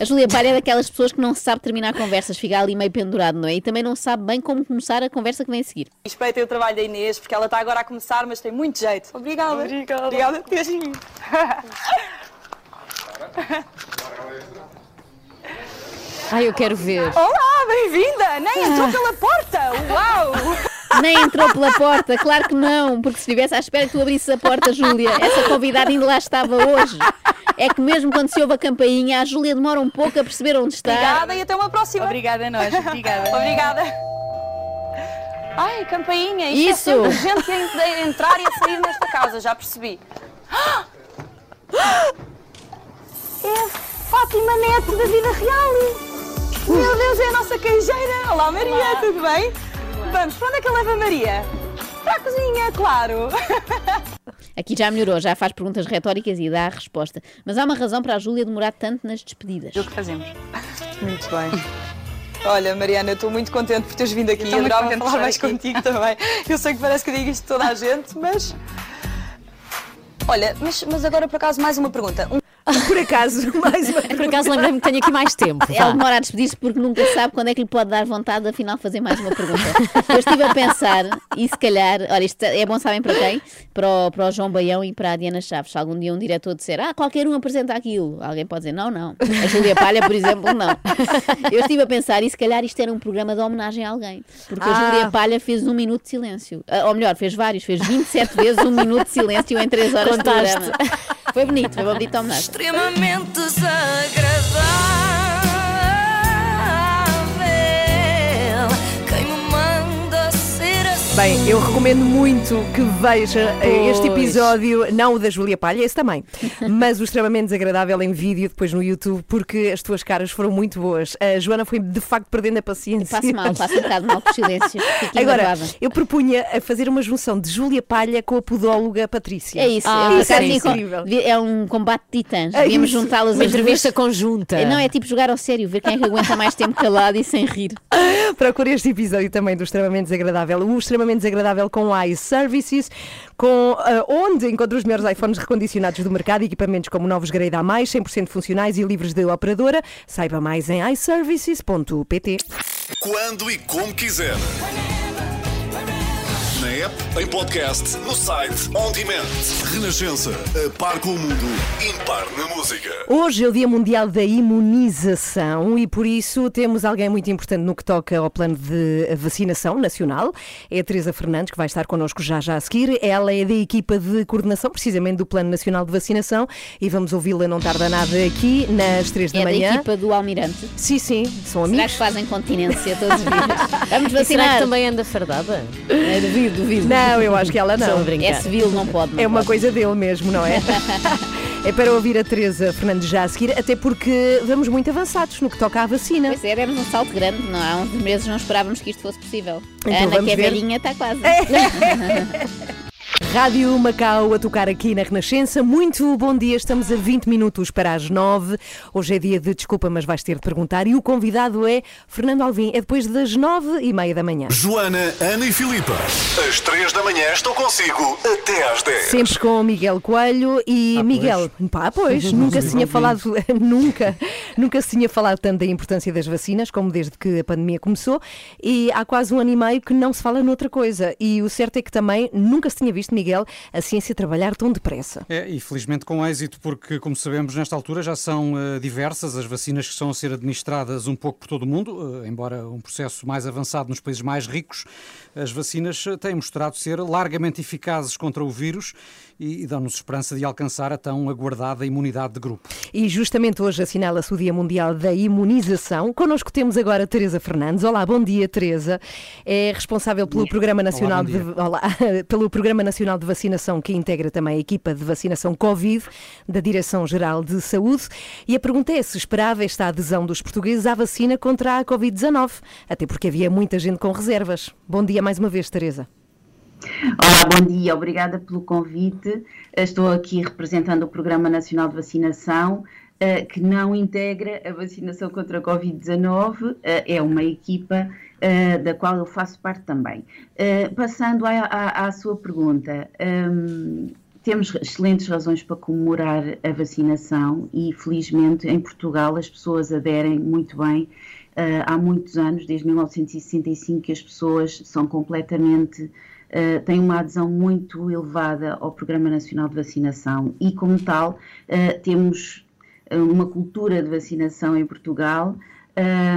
A Júlia Palha é daquelas pessoas que não sabe terminar conversas, fica ali meio pendurado, não é? E também não sabe bem como começar a conversa que vem a seguir. Respeitei o trabalho da Inês, porque ela está agora a começar, mas tem muito jeito. Obrigada. Obrigada. Obrigada vindo. Ai, eu quero ver. Olá, bem-vinda! Nem entrou pela porta! Uau! Nem entrou pela porta, claro que não, porque se estivesse à espera que tu abrisses a porta, Júlia, essa convidada ainda lá estava hoje. É que mesmo quando se ouve a campainha, a Júlia demora um pouco a perceber onde está. Obrigada e até uma próxima. Obrigada a nós. Obrigada. Obrigada. Ai, campainha, isto Isso. é gente a en- a entrar e a sair nesta casa, já percebi. É a Fátima Neto da vida real. Meu Deus, é a nossa queijeira. Olá, Maria, tudo bem? Vamos, para onde é que leva a Maria? Para a cozinha, claro. Aqui já melhorou, já faz perguntas retóricas e dá a resposta. Mas há uma razão para a Júlia demorar tanto nas despedidas. O que fazemos? Muito bem. Olha, Mariana, eu estou muito contente por teres vindo aqui. muito Adorava falar estar mais aqui. contigo também. Eu sei que parece que digo isto toda a gente, mas. Olha, mas, mas agora por acaso mais uma pergunta. Um- Por acaso, mais uma Por acaso lembrei-me que tenho aqui mais tempo. Ela Vá. demora a despedir-se porque nunca sabe quando é que lhe pode dar vontade de afinal fazer mais uma pergunta. Eu estive a pensar, e se calhar, olha, isto é bom, sabem para quem? Para o, para o João Baião e para a Diana Chaves. Se algum dia um diretor disser, ah, qualquer um apresenta aquilo, alguém pode dizer, não, não. A Júlia Palha, por exemplo, não. Eu estive a pensar, e se calhar isto era um programa de homenagem a alguém. Porque a Ah. Júlia Palha fez um minuto de silêncio. Ah, Ou melhor, fez vários, fez 27 vezes um minuto de silêncio em 3 horas de Contaste. programa. Foi bonito, foi uma bonita homenagem. Extremamente desagradável. Bem, eu recomendo muito que veja eh, este Pois. episódio, não o da Júlia Palha, esse também, mas o extremamente desagradável em vídeo depois no YouTube, porque as tuas caras foram muito boas. A Joana foi de facto perdendo a paciência. Passo mal, passo um bocado mal por silêncio. Agora, eu propunha a fazer uma junção de Júlia Palha com a podóloga Patrícia. É isso, Ah, por isso é incrível. é um combate de titãs. É Devíamos juntá-las Uma entrevista duas. conjunta. É, Não, é tipo jogar ao sério, ver quem é que aguenta mais tempo calado e sem rir. Procure este episódio também do Extremamente Desagradável. O Extremamente Desagradável com iServices, com, ah, onde encontra os melhores iPhones recondicionados do mercado, equipamentos como novos Grade A+, 100% funcionais e livres de operadora. Saiba mais em iServices.pt. Quando e como quiser. App, em podcast, no site, on demand. Renascença. A par com o mundo. Impar na música. Hoje é o Dia Mundial da Imunização e por isso temos alguém muito importante no que toca ao plano de vacinação nacional. É a Teresa Fernandes, que vai estar connosco já já a seguir. Ela é da equipa de coordenação, precisamente do Plano Nacional de Vacinação, e vamos ouvi-la não tarda nada aqui nas três da É da manhã. equipa do Almirante. Sim, sim, são Será amigos. que fazem continência todos os dias? Vamos E será que vacinar. também anda fardada? É, duvido, Não, eu acho que ela não. É civil, não pode. Não É uma pode. coisa dele mesmo, não é? é para ouvir a Teresa Fernandes já a seguir, até porque vamos muito avançados no que toca à vacina. Pois é, demos um salto grande, não é? Há uns meses não esperávamos que isto fosse possível. Então a Ana, que é ver. velhinha, está quase. Rádio Macau a tocar aqui na Renascença. Muito bom dia, estamos a 20 minutos para as 9. Hoje é dia de desculpa, mas vais ter de perguntar. E o convidado é Fernando Alvim. É depois das 9 e meia da manhã. Joana, Ana e Filipa. Às três da manhã estou consigo até às 10. Sempre com o Miguel Coelho e Miguel. Pá, pois, nunca se tinha falado, nunca, nunca se tinha falado tanto da importância das vacinas como desde que a pandemia começou. E há quase um ano e meio que não se fala noutra coisa. E o certo é que também nunca se tinha visto Miguel, a ciência trabalhar tão depressa. É, e felizmente com êxito, porque, como sabemos, nesta altura já são uh, diversas as vacinas que estão a ser administradas um pouco por todo o mundo, uh, embora um processo mais avançado nos países mais ricos. As vacinas têm mostrado ser largamente eficazes contra o vírus e, e dão-nos esperança de alcançar a tão aguardada imunidade de grupo. E justamente hoje assinala-se o Dia Mundial da Imunização. Connosco temos agora Teresa Fernandes. Olá, bom dia, Teresa. É responsável pelo Programa Nacional bom de Olá, pelo Programa Nacional de Vacinação, que integra também a equipa de vacinação Covid da Direção-Geral de Saúde. E a pergunta é se esperava esta adesão dos portugueses à vacina contra a Covid-19, até porque havia muita gente com reservas. Bom dia mais uma vez, Teresa. Olá, bom dia, obrigada pelo convite. Estou aqui representando o Programa Nacional de Vacinação, eh, que não integra a vacinação contra a Covid-19, eh, é uma equipa eh, da qual eu faço parte também. Passando à, à- à sua pergunta, hum, temos excelentes razões para comemorar a vacinação e, felizmente, em Portugal as pessoas aderem muito bem. Eh, há muitos anos, desde 1965, que as pessoas são completamente Uh, tem uma adesão muito elevada ao Programa Nacional de Vacinação e, como tal, uh, temos uh, uma cultura de vacinação em Portugal.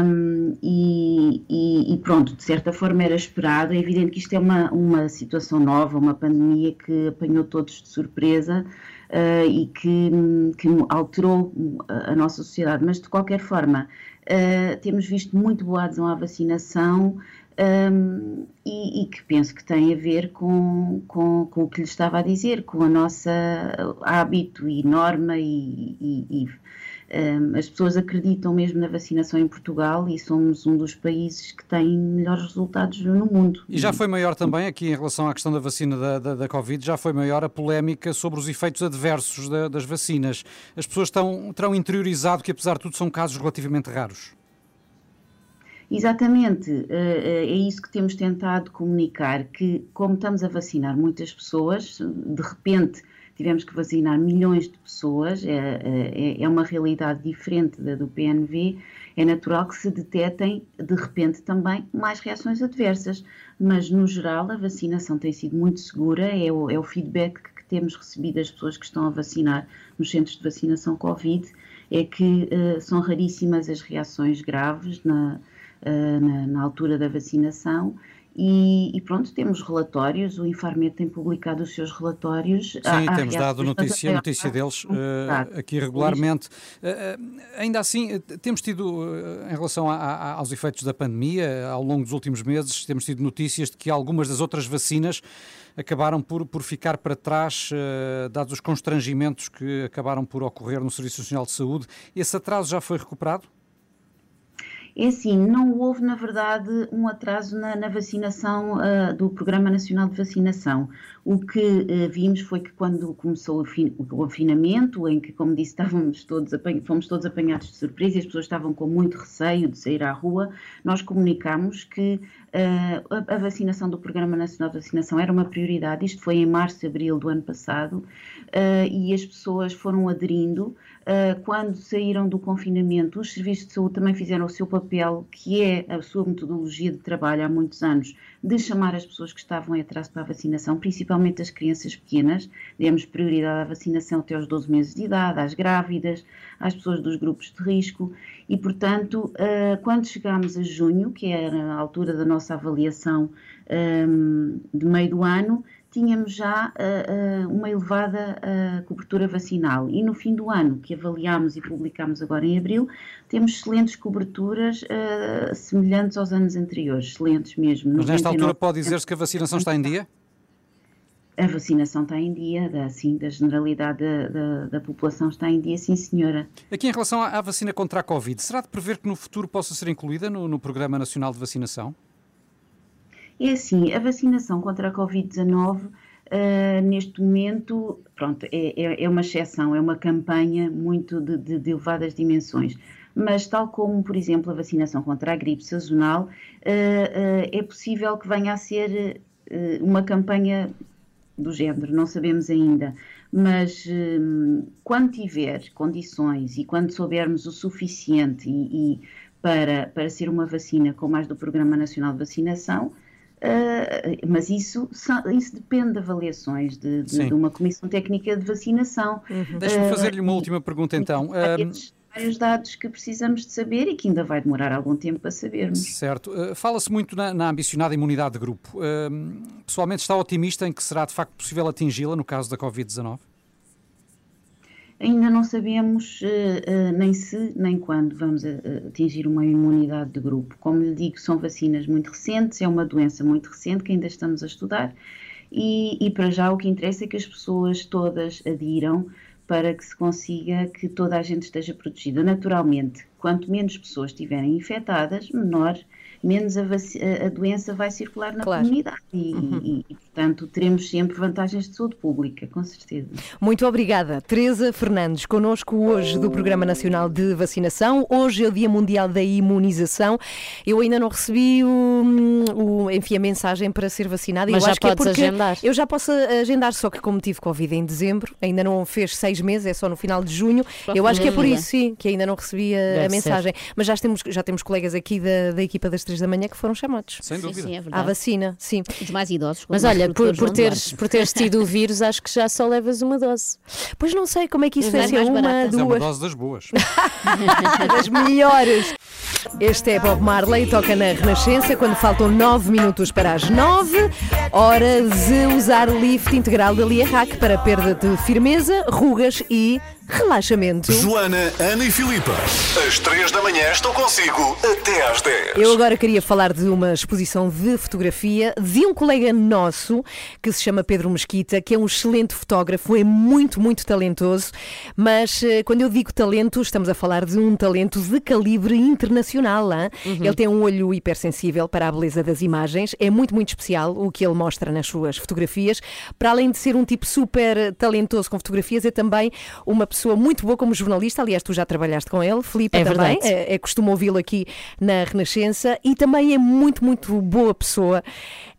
um, e, e- e pronto, de certa forma era esperado. É evidente que isto é uma, uma situação nova, uma pandemia que apanhou todos de surpresa uh, e que, que alterou a, a nossa sociedade, mas de qualquer forma, uh, temos visto muito boa adesão à vacinação. Um, e, e que penso que tem a ver com, com, com o que lhe estava a dizer, com a nossa hábito e norma e, e- e, um, as pessoas acreditam mesmo na vacinação em Portugal e somos um dos países que tem melhores resultados no mundo. E já foi maior também, aqui em relação à questão da vacina da, da, da Covid, já foi maior a polémica sobre os efeitos adversos da- das vacinas. As pessoas estão, terão interiorizado que, apesar de tudo, são casos relativamente raros. Exatamente, eh, eh, é isso que temos tentado comunicar, que como estamos a vacinar muitas pessoas, de repente tivemos que vacinar milhões de pessoas, é, é- é uma realidade diferente da do PNV, é natural que se detetem de repente também mais reações adversas, mas no geral a vacinação tem sido muito segura, é o, é o feedback que temos recebido das pessoas que estão a vacinar nos centros de vacinação Covid, é que eh, são raríssimas as reações graves na, eh, na, na altura da vacinação. E, e pronto, temos relatórios, o Infarmed tem publicado os seus relatórios. Sim, temos dado notícia, mas- notícia deles eh, Exato. aqui regularmente. Eh, eh, ainda assim, eh, temos tido, eh, em relação a- a- aos efeitos da pandemia, ao longo dos últimos meses, temos tido notícias de que algumas das outras vacinas acabaram por, por ficar para trás, eh, dados os constrangimentos que acabaram por ocorrer no Serviço Nacional de Saúde. Esse atraso já foi recuperado? É assim, não houve, na verdade, um atraso na, na vacinação ah, do Programa Nacional de Vacinação. O que ah, vimos foi que quando começou o, fin- o confinamento, em que, como disse, estávamos todos fomos todos apanhados de surpresa e as pessoas estavam com muito receio de sair à rua, nós comunicámos que ah, a, a vacinação do Programa Nacional de Vacinação era uma prioridade. Isto foi em março, abril do ano passado, e as pessoas foram aderindo. Uh, quando saíram do confinamento, os serviços de saúde também fizeram o seu papel, que é a sua metodologia de trabalho há muitos anos, de chamar as pessoas que estavam em atraso para a vacinação, principalmente as crianças pequenas, demos prioridade à vacinação até aos 12 meses de idade, às grávidas, às pessoas dos grupos de risco, e portanto, uh, quando chegámos a junho, que era a altura da nossa avaliação um, de meio do ano, tínhamos já uh, uh, uma elevada uh, cobertura vacinal. E no fim do ano, que avaliámos e publicámos agora em abril, temos excelentes coberturas semelhantes aos anos anteriores, excelentes mesmo. Mas nesta altura 99%. pode dizer-se que a vacinação está em dia? A vacinação está em dia, da, sim, da generalidade da, da- da população está em dia, sim senhora. Aqui em relação à à vacina contra a Covid, será de prever que no futuro possa ser incluída no, no Programa Nacional de Vacinação? É assim, a vacinação contra a Covid-19, ah, neste momento, pronto, é, é- é uma exceção, é uma campanha muito de, de- de elevadas dimensões. Mas, tal como, por exemplo, a vacinação contra a gripe sazonal, ah, ah, é possível que venha a ser uma campanha do género, não sabemos ainda. Mas quando tiver condições e quando soubermos o suficiente e, e para, para ser uma vacina como as do Programa Nacional de Vacinação, Uh, mas isso, são- isso depende de avaliações de, de- de uma comissão técnica de vacinação. Deixa-me Uh, fazer-lhe uma última pergunta então. esses vários dados que precisamos de saber e que ainda vai demorar algum tempo para sabermos. Certo. Uh, Fala-se muito na, na ambicionada imunidade de grupo. Um, pessoalmente está otimista em que será de facto possível atingi-la no caso da Covid-19? Ainda não sabemos eh, eh, nem se nem quando vamos eh, atingir uma imunidade de grupo. Como lhe digo, são vacinas muito recentes, é uma doença muito recente que ainda estamos a estudar e, e para já o que interessa é que as pessoas todas adiram para que se consiga que toda a gente esteja protegida. Naturalmente, quanto menos pessoas estiverem infectadas, menor, menos a, a- doença vai circular na Claro. comunidade e, e- e, portanto, teremos sempre vantagens de saúde pública, com certeza. Muito obrigada. Teresa Fernandes, connosco hoje do Programa Nacional de Vacinação. Hoje é o Dia Mundial da Imunização. Eu ainda não recebi o, o- enfim, a mensagem para ser vacinada. Mas eu já acho que é podes porque agendar. Eu já posso agendar, só que como tive Covid em dezembro, ainda não fez seis meses, é só no final de junho. Eu acho que é por isso, sim, que ainda não recebi a, a mensagem. Mas já temos, já temos colegas aqui da, da equipa das três da manhã que foram chamados. Sem Sim, sim, é À vacina, sim. Os mais idosos. Mas olha, por, por, teres, por teres tido o vírus, acho que já só levas uma dose. Pois não sei como é que isso vai Mas ser. mais Uma, barata. Mas é uma duas. dose das boas. das melhores. Este é Bob Marley, toca na Renascença quando faltam 9 minutos para as 9. Hora de usar o lift integral da Lia Hack para perda de firmeza, rugas e relaxamento. Joana, Ana e Filipa. Às 3 da manhã estou consigo até às 10. Eu agora queria falar de uma exposição de fotografia de um colega nosso que se chama Pedro Mesquita, que é um excelente fotógrafo, é muito, muito talentoso, mas eh, quando eu digo talento, estamos a falar de um talento de calibre internacional. hã? Ele tem um olho hipersensível para a beleza das imagens, é muito, muito especial o que ele mostra nas suas fotografias. Para além de ser um tipo super talentoso com fotografias, é também uma pessoa muito boa como jornalista. Aliás, tu já trabalhaste com ele, Filipe, É também. verdade. É, é costume ouvi-lo aqui na Renascença e também é muito, muito boa pessoa.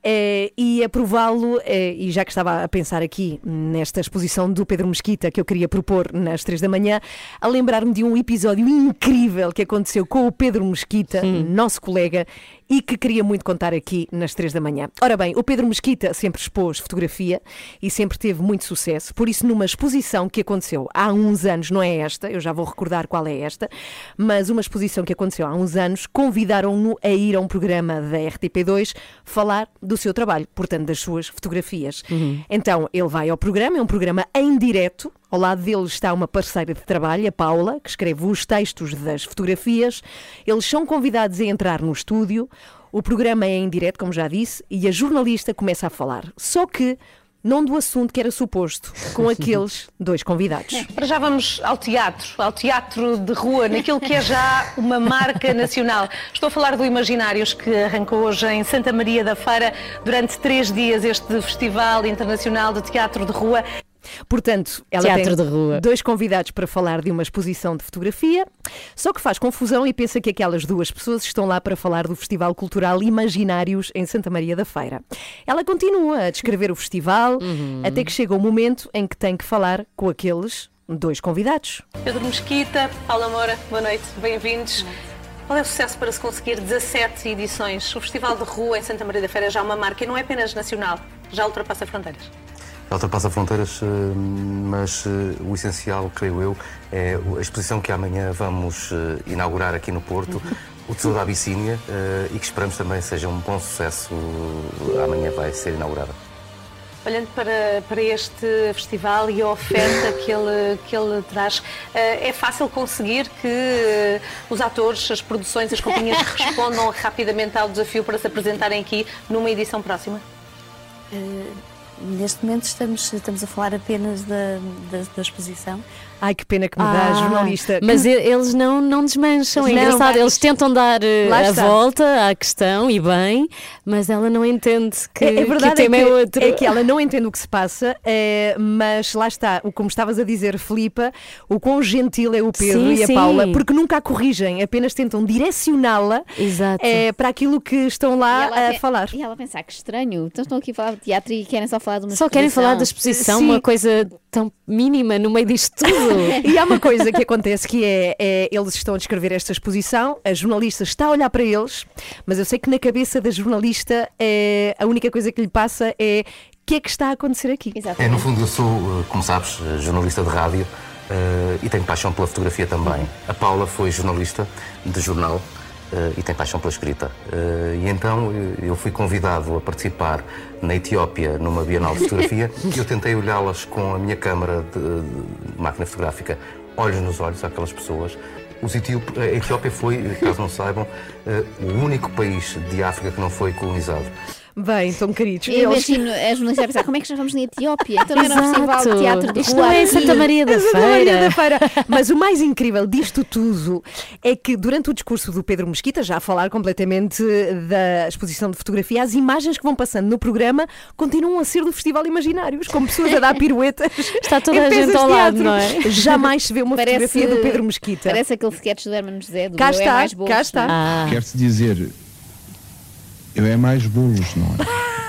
É, e aprová-lo, é, e já que estava a pensar aqui nesta exposição do Pedro Mesquita que eu queria propor nas três da manhã, a lembrar-me de um episódio incrível que aconteceu com o Pedro Mesquita, nosso colega, e que queria muito contar aqui nas três da manhã. Ora bem, o Pedro Mesquita sempre expôs fotografia e sempre teve muito sucesso, por isso, numa exposição que aconteceu há uns anos, não é esta, eu já vou recordar qual é esta, mas uma exposição que aconteceu há uns anos, convidaram-no a ir a um programa da RTP2 falar do seu trabalho, portanto, das suas fotografias. Então, ele vai ao programa, é um programa em direto. Ao lado dele está uma parceira de trabalho, a Paula, que escreve os textos das fotografias. Eles são convidados a entrar no estúdio. O programa é em direto, como já disse, e a jornalista começa a falar. Só que não do assunto que era suposto, com aqueles dois convidados. Para já vamos ao teatro, ao teatro de rua, naquilo que é já uma marca nacional. Estou a falar do Imaginários, que arrancou hoje em Santa Maria da Feira, durante três dias, este Festival Internacional de Teatro de Rua. Portanto, ela Teatro tem de rua. dois convidados para falar de uma exposição de fotografia, só que faz confusão e pensa que aquelas duas pessoas estão lá para falar do Festival Cultural Imaginários em Santa Maria da Feira. Ela continua a descrever o festival, Uhum. até que chega o momento em que tem que falar com aqueles dois convidados. Pedro Mesquita, Paula Moura, boa noite, bem-vindos. Qual é o sucesso para se conseguir 17 edições? O Festival de Rua em Santa Maria da Feira é já uma marca e não é apenas nacional, já ultrapassa fronteiras. Já ultrapassa fronteiras, eh, mas eh, o essencial, creio eu, é a exposição que amanhã vamos eh, inaugurar aqui no Porto, o Tesouro da Abissínia, e que esperamos também seja um bom sucesso. Amanhã vai ser inaugurada. Olhando para, para este festival e a oferta que ele, que ele traz, é fácil conseguir que os atores, as produções, as companhias respondam rapidamente ao desafio para se apresentarem aqui numa edição próxima? Eh, neste momento estamos, estamos a falar apenas da, da, da exposição. Ai, que pena que me dá, Ah, jornalista. Mas Que- eles não, não desmancham, é Não, engraçado. mas- Eles tentam dar eh, Lá a está. volta à questão e bem, mas ela não entende que, É, é que verdade o tema é, é, que, outro. é que ela não entende o que se passa, é, mas lá está, o como estavas a dizer, Filipa, o quão gentil é o Pedro Sim, e a sim. Paula, porque nunca a corrigem, apenas tentam direcioná-la é, para aquilo que estão lá a pe- falar. E ela pensar que estranho, então estão aqui a falar de teatro e querem só falar de uma Só querem falar da exposição. exposição, Sim. uma coisa tão mínima no meio disto tudo. E há uma coisa que acontece que é, é, eles estão a descrever esta exposição, a jornalista está a olhar para eles, mas eu sei que na cabeça da jornalista é, a única coisa que lhe passa é o que é que está a acontecer aqui. É, no fundo, eu sou, eh, como sabes, eh, jornalista de rádio eh, e tenho paixão pela fotografia também. A Paula foi jornalista de jornal e tem paixão pela escrita. Eh, e então eh, eu fui convidado a participar na Etiópia numa Bienal de Fotografia e eu tentei olhá-las com a minha câmara de, de máquina fotográfica, olhos nos olhos àquelas pessoas. Os a Etiópia foi, caso não saibam, eh, o único país de África que não foi colonizado. Bem, então queridos, Eu eles- imagino a jornalista a pensar, como é que já vamos na Etiópia? Então não era um Exato. festival de teatro de Isto não é. Santa Maria da Santa Maria Feira. da Feira. Mas o mais incrível disto tudo é que durante o discurso do Pedro Mesquita, já a falar completamente da exposição de fotografia, as imagens que vão passando no programa continuam a ser do Festival Imaginários, com pessoas a dar piruetas. Está toda a gente ao lado, teatro. não é? Jamais se vê uma Parece- fotografia do Pedro Mesquita. Parece aquele sketch do Hermano José, do Cá é está, mais bolos, cá está. é? Quer-se dizer, eu é mais bolos, não é?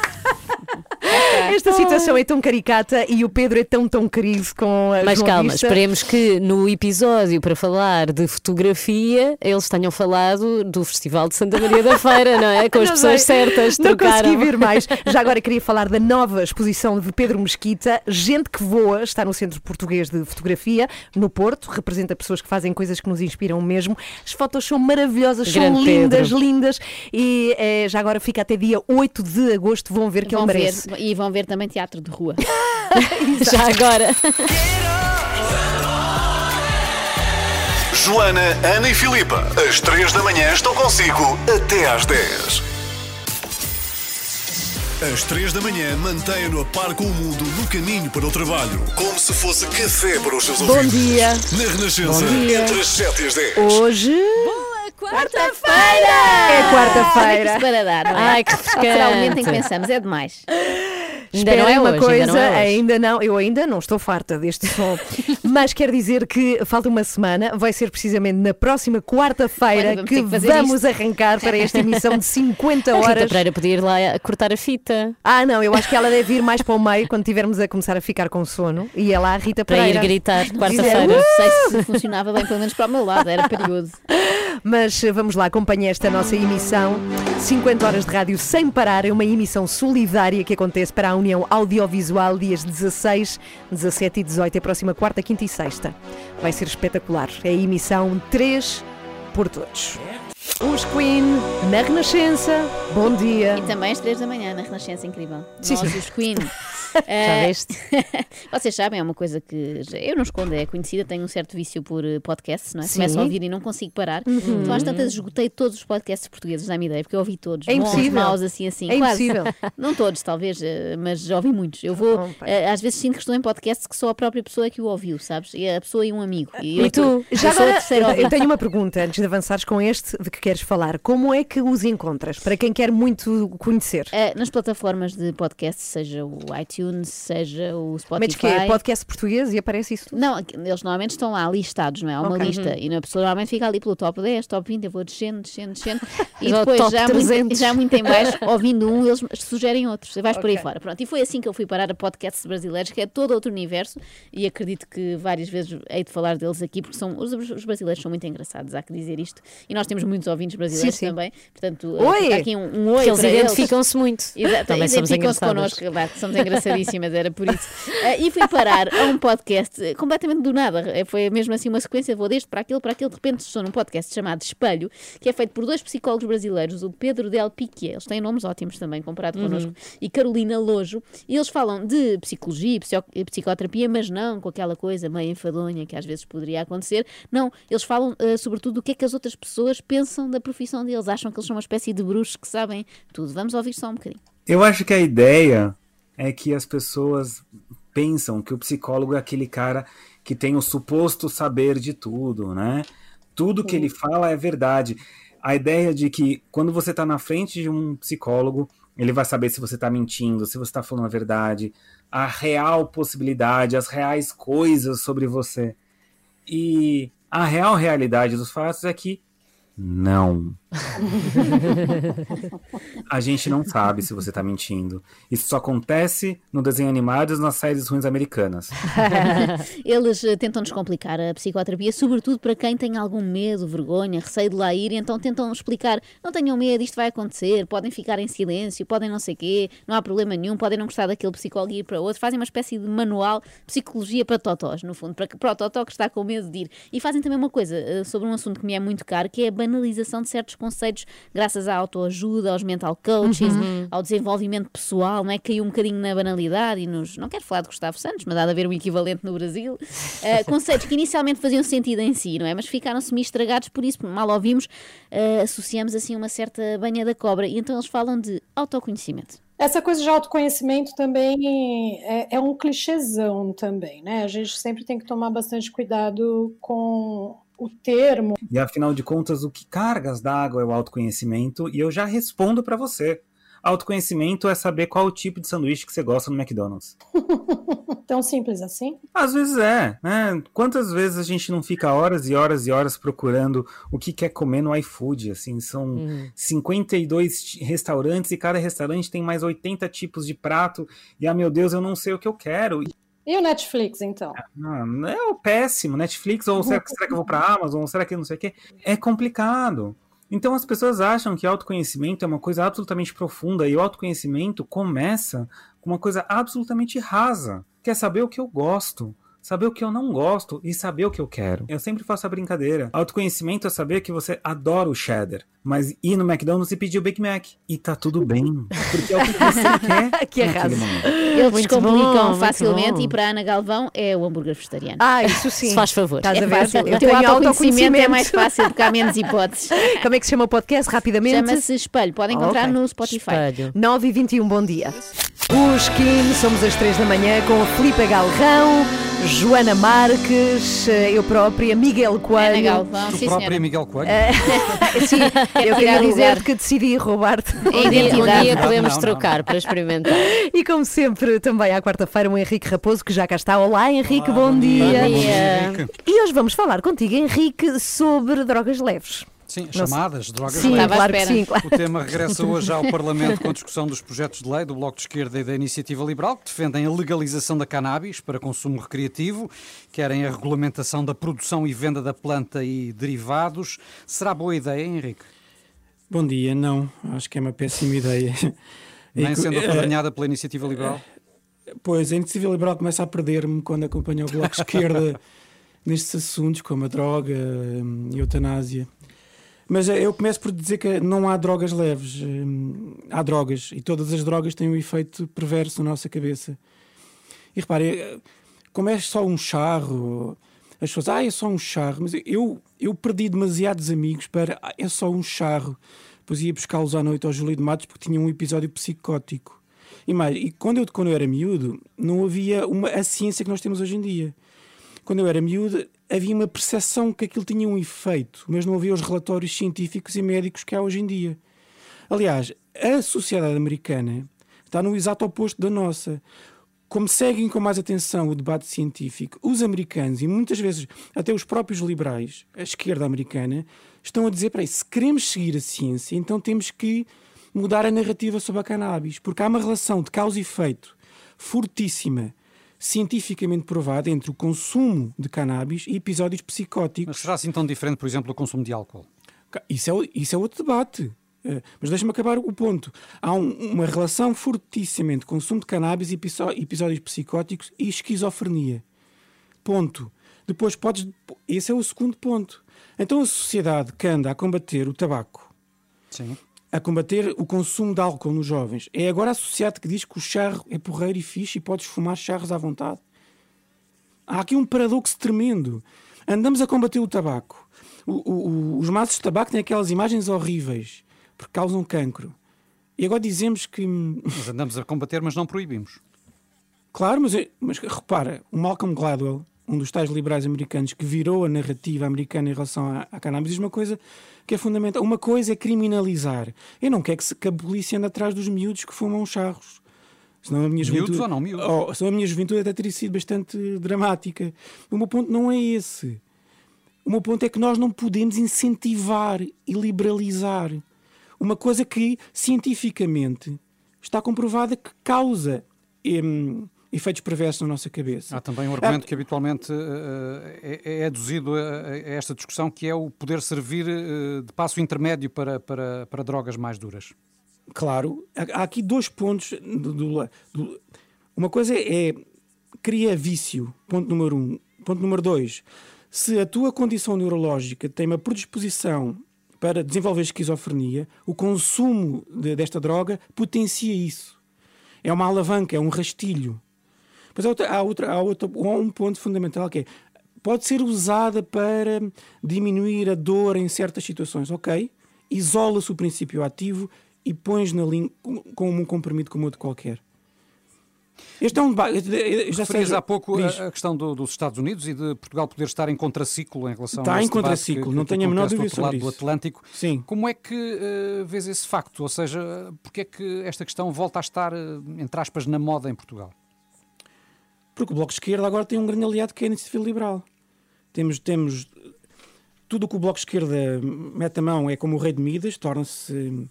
Esta situação é tão caricata e o Pedro é tão, tão querido com a Mas calma, jornalista. esperemos que no episódio para falar de fotografia eles tenham falado do Festival de Santa Maria da Feira, não é? Com as Não pessoas sei, certas. Não trocaram. consegui ver mais. Já agora queria falar da nova exposição de Pedro Mesquita, Gente que Voa, está no Centro Português de Fotografia, no Porto, representa pessoas que fazem coisas que nos inspiram mesmo. As fotos são maravilhosas, são Grande lindas, Pedro. lindas. E eh, já agora fica até dia 8 de agosto, vão ver que Vão ele ver, merece. e vão ver também teatro de rua. Já agora. Joana, Ana e Filipa, às 3 da manhã estão consigo até às 10. Às 3 da manhã, mantenha-no a par com o mundo no caminho para o trabalho. Como se fosse café para os seus Bom ouvidos. dia. Na Renascença, Bom dia. entre as 7 e as 10. Hoje. Quarta-feira! É quarta-feira. É? Ai, que Será o momento em que pensamos, é demais. Ainda não é uma hoje, coisa, ainda não é ainda não, eu ainda não estou farta deste som, mas quer dizer que falta uma semana, vai ser precisamente na próxima quarta-feira vamos que que vamos isto. arrancar para esta emissão de 50 A Rita horas. Pereira podia ir lá cortar a fita. Ah, não, eu acho que ela deve ir mais para o meio quando tivermos a começar a ficar com sono. E é lá a Rita Para ir Pereira. gritar quarta-feira. Não sei se funcionava bem, pelo menos para o meu lado, era perigoso. Mas eh, vamos lá, acompanhe esta nossa emissão. 50 horas de rádio sem parar. É uma emissão solidária que acontece para a União Audiovisual dias 16, 17 e 18. É a próxima quarta, quinta e sexta. Vai ser espetacular. É a emissão 3 por todos. Os Queen na Renascença. Bom dia. E também às três da manhã, na Renascença Incrível. Sim, Nós, sim. os Queen. Já Eh, viste? Vocês sabem, é uma coisa que eu não escondo, é conhecida, tenho um certo vício por eh, podcasts, não é? Sim. Começo a ouvir e não consigo parar. Uhum. Então às tantas esgotei todos os podcasts portugueses, dá-me ideia, porque eu ouvi todos. É bons, maus, assim, assim. É quase. impossível. Não todos, talvez, eh, mas já ouvi muitos. Eu vou, eh, às vezes sinto que estou em podcasts que só a própria pessoa é que o ouviu, sabes? E a pessoa e um amigo. E, E tu? Já agora, eu tenho uma pergunta antes de avançares com este de que queres falar. Como é que os encontras? Para quem quer muito conhecer. Nas plataformas de podcast, seja o iTunes, seja o Spotify. Metes que é podcast português e aparece isso tudo? Não, eles normalmente estão lá listados, não é? Há uma Ok. lista Uhum. e a pessoa normalmente fica ali pelo top 10, top 20, eu vou descendo, descendo, descendo e depois já muito, 300. já muito em baixo, ouvindo um, eles sugerem outros, você vais por aí fora. Pronto, e foi assim que eu fui parar a podcasts brasileiros, que é todo outro universo e acredito que várias vezes hei de falar deles aqui, porque são, os, os brasileiros são muito engraçados, há que dizer isto. E nós temos muitos ouvintes brasileiros Sim, sim. também, portanto, Oi! fica aqui um, um oi Que eles identificam-se muito. Exato, Também somos identificam-se engraçadas. connosco, claro, somos engraçadíssimas, era por isso. Ah, e fui parar a um podcast eh, completamente do nada. Eh, Foi mesmo assim uma sequência, vou deste para aquele, para aquele. De repente estou num podcast chamado Espelho, que é feito por dois psicólogos brasileiros, o Pedro Del Pique, eles têm nomes ótimos também comparado Uhum. connosco, e Carolina Lojo. E eles falam de psicologia psico- psicoterapia, mas não com aquela coisa meio enfadonha que às vezes poderia acontecer. Não, eles falam eh, sobretudo do que é que as outras pessoas pensam da profissão deles. Acham que eles são uma espécie de bruxos que sabem tudo. Vamos ouvir só um bocadinho. Eu acho que a ideia é que as pessoas pensam que o psicólogo é aquele cara que tem o suposto saber de tudo, né? Tudo que ele fala é verdade. A ideia de que quando você está na frente de um psicólogo, ele vai saber se você está mentindo, se você está falando a verdade, a real possibilidade, as reais coisas sobre você. E a real realidade dos fatos é que Não. A gente não sabe se você tá mentindo. Isso só acontece no desenho animado e nas séries ruins americanas. Eles eh, tentam descomplicar a psicoterapia, sobretudo para quem tem algum medo, vergonha, receio de lá ir, então tentam explicar: não tenham medo, isto vai acontecer, podem ficar em silêncio, podem não sei quê, não há problema nenhum, podem não gostar daquele psicólogo e ir para outro. Fazem uma espécie de manual de psicologia para totós, no fundo, para, para o totó que está com medo de ir. E fazem também uma coisa eh, sobre um assunto que me é muito caro, que é a banalização de certos conceitos, graças à autoajuda, aos mental coaches, Uhum. ao desenvolvimento pessoal, não é? Caiu um bocadinho na banalidade e nos. Não quero falar de Gustavo Santos, mas há de haver um equivalente no Brasil. Uh, conceitos que inicialmente faziam sentido em si, não é? Mas ficaram semi-estragados, por isso, mal ouvimos, uh, associamos assim uma certa banha da cobra. E então eles falam de autoconhecimento. Essa coisa de autoconhecimento também é, é um clichêzão também, né? A gente sempre tem que tomar bastante cuidado com o termo. E afinal de contas, o que cargas d'água é o autoconhecimento, e eu já respondo pra você. Autoconhecimento é saber qual o tipo de sanduíche que você gosta no McDonald's. Tão simples assim? Às vezes é, né? Quantas vezes a gente não fica horas e horas e horas procurando o que quer comer no iFood? Assim, são Uhum. 52 ti- restaurantes e cada restaurante tem mais 80 tipos de prato. E, ah, meu Deus, eu não sei o que eu quero. E o Netflix, então? Ah, é o péssimo. Netflix, ou será, que- será que eu vou pra Amazon, ou será que não sei o quê? É complicado. Então as pessoas acham que autoconhecimento é uma coisa absolutamente profunda e o autoconhecimento começa com uma coisa absolutamente rasa, que é saber o que eu gosto, saber o que eu não gosto e saber o que eu quero. Eu sempre faço a brincadeira. Autoconhecimento é saber que você adora o cheddar, mas ir no McDonald's e pedir o Big Mac e tá tudo bem, porque é o que você quer Que momento. Eles Muito descomplicam bom, facilmente e para a Ana Galvão é o hambúrguer vegetariano. Ah, isso sim. Se faz favor. Estás É a ver? fácil. Eu O teu tenho autoconhecimento é mais fácil porque há menos hipóteses. Como é que se chama o podcast? Rapidamente. Chama-se Espelho. Podem encontrar Ok. no Spotify. 9 e 21, bom dia. Os Kim, somos às 3 da manhã com a Filipe Galrão, Joana Marques, eu própria, Miguel Coelho. Ana Galvão, Tu sim, própria, senhora. Miguel Coelho? Eh, sim, eu queria o dizer que decidi roubar-te. Um dia, um identidade. dia Não, podemos não, não. trocar para experimentar. E como sempre, também à quarta-feira, o Henrique Raposo, que já cá está. Olá, Henrique, bom, dia. Bom dia, Henrique. E hoje vamos falar contigo, Henrique, sobre drogas leves. Sim, Não chamadas sei- drogas Sim, claro sim, claro. O tema regressa hoje ao Parlamento com a discussão dos projetos de lei do Bloco de Esquerda e da Iniciativa Liberal, que defendem a legalização da cannabis para consumo recreativo, querem a regulamentação da produção e venda da planta e derivados. Será boa ideia, Henrique? Bom dia, não. Acho que é uma péssima ideia. Nem sendo apadrinhada pela Iniciativa Liberal? Pois, a Iniciativa Liberal começa a perder-me quando acompanha o Bloco de Esquerda nestes assuntos, como a droga hum, e a eutanásia. Mas eh, eu começo por dizer que não há drogas leves. hum, Há drogas e todas as drogas têm um efeito perverso na nossa cabeça. E repare, eh, como é só um charro, as pessoas, ah, é só um charro, mas eu, eu perdi demasiados amigos para, ah, é só um charro. Depois ia buscá-los à noite ao Júlio de Matos porque tinha um episódio psicótico. E mais, e quando eu, quando eu era miúdo, não havia uma, a ciência que nós temos hoje em dia. Quando eu era miúdo, havia uma percepção que aquilo tinha um efeito, mas não havia os relatórios científicos e médicos que há hoje em dia. Aliás, a sociedade americana está no exato oposto da nossa. Como seguem com mais atenção o debate científico, os americanos e muitas vezes até os próprios liberais, a esquerda americana, estão a dizer: para se queremos seguir a ciência, então temos que mudar a narrativa sobre a cannabis, porque há uma relação de causa e efeito fortíssima, cientificamente provada, entre o consumo de cannabis e episódios psicóticos. Mas será assim tão diferente, por exemplo, do consumo de álcool? Isso é, o- isso é outro debate. Eh, Mas deixa-me acabar o ponto. Há um- uma relação fortíssima entre consumo de cannabis e episódios psicóticos e esquizofrenia. Ponto. Depois podes. Esse é o segundo ponto. Então a sociedade que anda a combater o tabaco, Sim. A combater o consumo de álcool nos jovens, é agora a sociedade que diz que o charro é porreiro e fixe e podes fumar charros à vontade. Há aqui um paradoxo tremendo. Andamos a combater o tabaco. O- o- os maços de tabaco têm aquelas imagens horríveis porque causam cancro. E agora dizemos que. Nós andamos a combater, mas não proibimos. Claro, mas, mas repara, o Malcolm Gladwell, um dos tais liberais americanos que virou a narrativa americana em relação à, à cannabis, diz uma coisa que é fundamental. Uma coisa é criminalizar. Eu não quero que, se- que a polícia ande atrás dos miúdos que fumam charros. Senão a minha Miúdos juventude, ou não miúdos? Oh, senão a minha juventude até teria sido bastante dramática. O meu ponto não é esse. O meu ponto é que nós não podemos incentivar e liberalizar uma coisa que cientificamente está comprovada que causa hum, efeitos perversos na nossa cabeça. Há também um argumento que habitualmente eh, é, é aduzido a, a esta discussão, que é o poder servir eh, de passo intermédio para, para, para drogas mais duras. Claro, há aqui dois pontos. do- do- do- uma coisa é cria vício, ponto número um. Ponto número dois, se a tua condição neurológica tem uma predisposição para desenvolver esquizofrenia, o consumo de- desta droga potencia isso. É uma alavanca, é um rastilho. Mas há, outra, há, outra, há, outra, há um ponto fundamental que é pode ser usada para diminuir a dor em certas situações, ok? Isola-se o princípio ativo e pões na língua como um comprimido como outro qualquer. Este é um debate. Já Referias há pouco diz. a, questão do- dos Estados Unidos e de Portugal poder estar em contraciclo em relação Está a em esse debate contraciclo, que- não tenho a menor do dúvida sobre do isso. Atlântico. Sim. Como é que eh, vês esse facto? Ou seja, porque é que esta questão volta a estar, eh, entre aspas, na moda em Portugal? Porque o Bloco de Esquerda agora tem um grande aliado que é a Iniciativa Liberal. Temos, temos tudo o que o Bloco de Esquerda mete a mão é como o rei de Midas, torna-se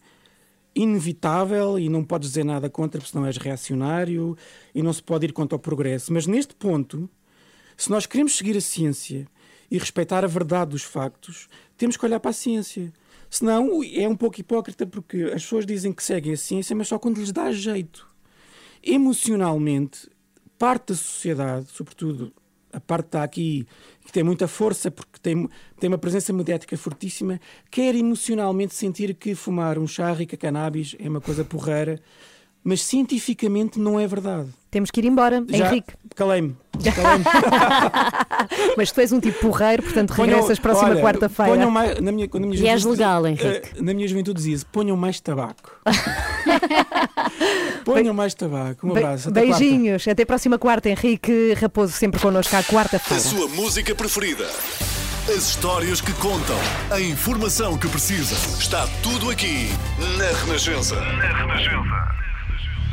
inevitável e não podes dizer nada contra, porque senão és reacionário e não se pode ir contra o progresso. Mas neste ponto, se nós queremos seguir a ciência e respeitar a verdade dos factos, temos que olhar para a ciência. Senão é um pouco hipócrita porque as pessoas dizem que seguem a ciência, mas só quando lhes dá jeito. Emocionalmente, parte da sociedade, sobretudo a parte que está aqui, que tem muita força porque tem, tem uma presença mediática fortíssima, quer emocionalmente sentir que fumar um charro e que a cannabis é uma coisa porreira, mas cientificamente não é verdade. Temos que ir embora, Já Henrique. calei-me. Mas tu és um tipo porreiro, portanto Ponham- regressas próxima quarta-feira. na minha, na minha E és legal, eh, Henrique. Na minha juventude dizia-se: ponham mais tabaco. ponham mais tabaco. Um abraço. até quarta. Beijinhos. Até próxima quarta, Henrique Raposo, sempre connosco à A quarta-feira. sua música preferida. As histórias que contam. A informação que precisa. Está tudo aqui na Renascença. Na Renascença.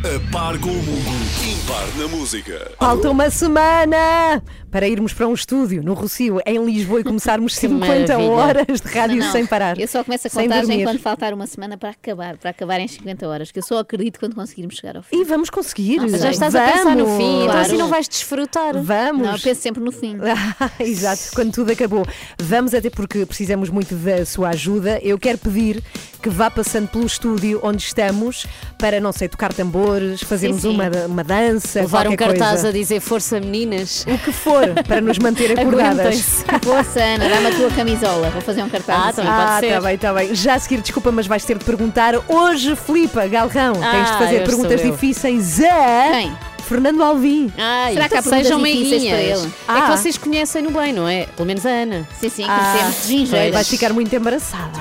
A par com o mundo. Impar na música. Falta uma semana para irmos para um estúdio no Rocio, em Lisboa, e começarmos 50 maravilha. horas de rádio Não, não. sem parar. Eu só começo a Sem contagem dormir. quando faltar uma semana para acabar, para acabar em 50 horas, que eu só acredito quando conseguirmos chegar ao fim. E vamos conseguir. Sei. Já estás a pensar no Vamos. fim, então Claro. assim não vais desfrutar. Vamos. Não, eu penso sempre no fim. Exato, quando tudo acabou. Vamos até porque precisamos muito da sua ajuda. Eu quero pedir que vá passando pelo estúdio onde estamos para, não sei, tocar tambores, fazermos Sim, sim. Uma, uma dança. Levar um cartaz coisa. a dizer força meninas. O que for, para nos manter acordadas. Aguentem-se. Força, Ana, dá-me a tua camisola. Vou fazer um cartaz Ah, assim. também pode Ah, tá bem, tá bem. Já a seguir, desculpa, mas vais ter de perguntar hoje, Filipa Galrão. Tens de Ah, fazer perguntas difíceis a Quem? Fernando Alvim. Ai, Será que há sejam difíceis para meiguinhas. ele? É Ah. que vocês conhecem-no bem, não é? Pelo menos a Ana. Sim, sim, Ah, conhecemos de. Vais ficar muito embaraçada.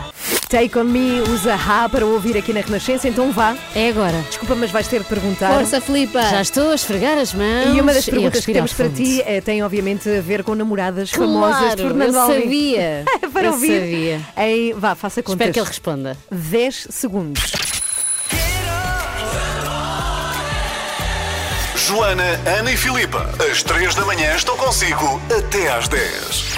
Take on me, usa Rá para ouvir aqui na Renascença, então vá. É agora. Desculpa, mas vais ter de perguntar. Força, Filipa. Já estou a esfregar as mãos. E uma das perguntas que temos para ti eh, tem, obviamente, a ver com namoradas famosas de Claro, Fernando eu Alvim. sabia. para Eu ouvir. sabia. Em, vá, faça contas. Espero que ele responda. 10 segundos. Joana, Ana e Filipa. Às 3 da manhã estão consigo até às 10.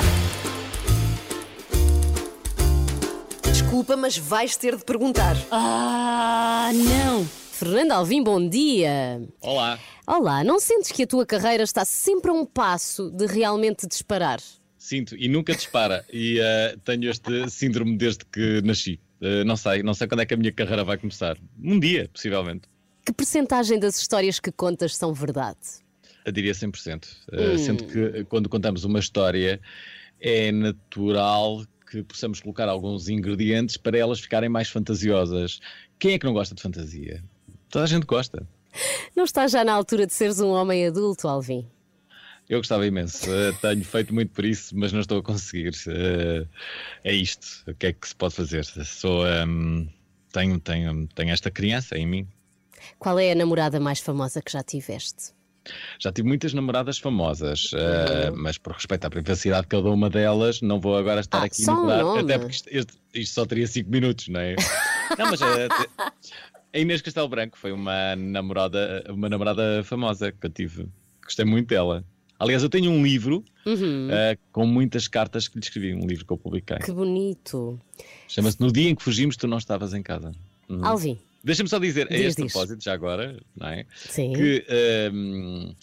Desculpa, mas vais ter de perguntar. Ah, não. Fernando Alvim, bom dia. Olá. Olá, não sentes que a tua carreira está sempre a um passo de realmente disparar? Sinto e nunca dispara. E eh, tenho este síndrome desde que nasci. Eh, não sei, não sei quando é que a minha carreira vai começar. Um dia, possivelmente. Que percentagem das histórias que contas são verdade? Eu diria 100%. Eh, Hum. Sendo que quando contamos uma história, é natural que possamos colocar alguns ingredientes para elas ficarem mais fantasiosas. Quem é que não gosta de fantasia? Toda a gente gosta. Não estás já na altura de seres um homem adulto, Alvim? Eu gostava imenso. Eh, tenho feito muito por isso, mas não estou a conseguir. Eh, é isto. O que é que se pode fazer? Sou, ehm, tenho, tenho, tenho esta criança em mim. Qual é a namorada mais famosa que já tiveste? Já tive muitas namoradas famosas, eh, mas por respeito à privacidade de cada uma delas, não vou agora estar Ah, aqui a um mudar, nome. até porque isto, este- isto só teria 5 minutos, não é? não, mas eh, a Inês Castelo Branco foi uma namorada, uma namorada famosa que eu tive. Gostei muito dela. Aliás, eu tenho um livro Uhum. ah, com muitas cartas que lhe escrevi, um livro que eu publiquei. Que bonito. Chama-se No Dia em que Fugimos, Tu Não Estavas em Casa. Uhum. Alvin. Deixa-me só dizer, a Diz, este diz. propósito, já agora, não é? Sim. Que hum,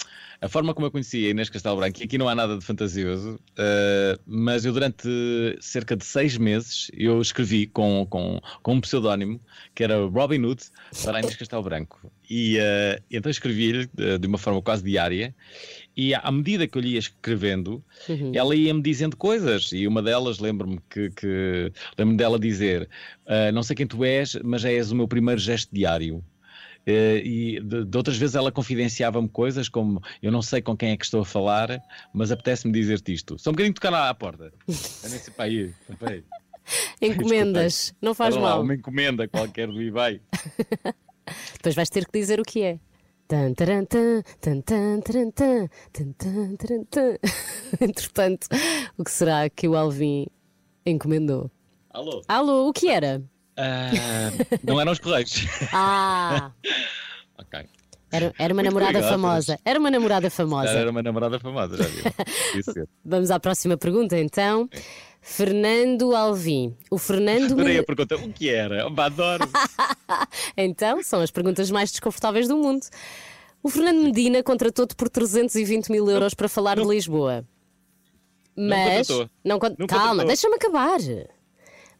a forma como eu conheci a Inês Castelo Branco, e aqui não há nada de fantasioso, uh, mas eu durante cerca de seis meses eu escrevi com, com, com um pseudónimo que era Robin Hood para a Inês Castelo Branco. E uh, então escrevi-lhe uh, de uma forma quase diária. E à medida que eu lhe ia escrevendo, Uhum. ela ia-me dizendo coisas. E uma delas, lembro-me que, que lembro dela dizer: "Ah, Não sei quem tu és, mas já és o meu primeiro gesto diário. Eh, e de, de outras vezes ela confidenciava-me coisas como eu não sei com quem é que estou a falar, mas apetece-me dizer-te isto. Só um bocadinho tocar à, à porta. Eu nem sei para aí. Encomendas. Não faz Espera lá, mal. Uma encomenda qualquer do eBay. Depois vais ter que dizer o que é. Entretanto, o que será que o Alvin encomendou? Alô? Alô, o que era? Ah, não eram os correios. Ah, ok. era, era uma Muito namorada obrigado. famosa. Era uma namorada famosa. era uma namorada famosa, já viu? Vamos à próxima pergunta, então. Fernando Alvim. O Fernando. Adorei a pergunta. O que era? Oh, adoro. Então, são as perguntas mais desconfortáveis do mundo. O Fernando Medina contratou-te por 320 mil euros para falar de Lisboa. Mas. contratou. Não con- Não Calma, deixa-me acabar.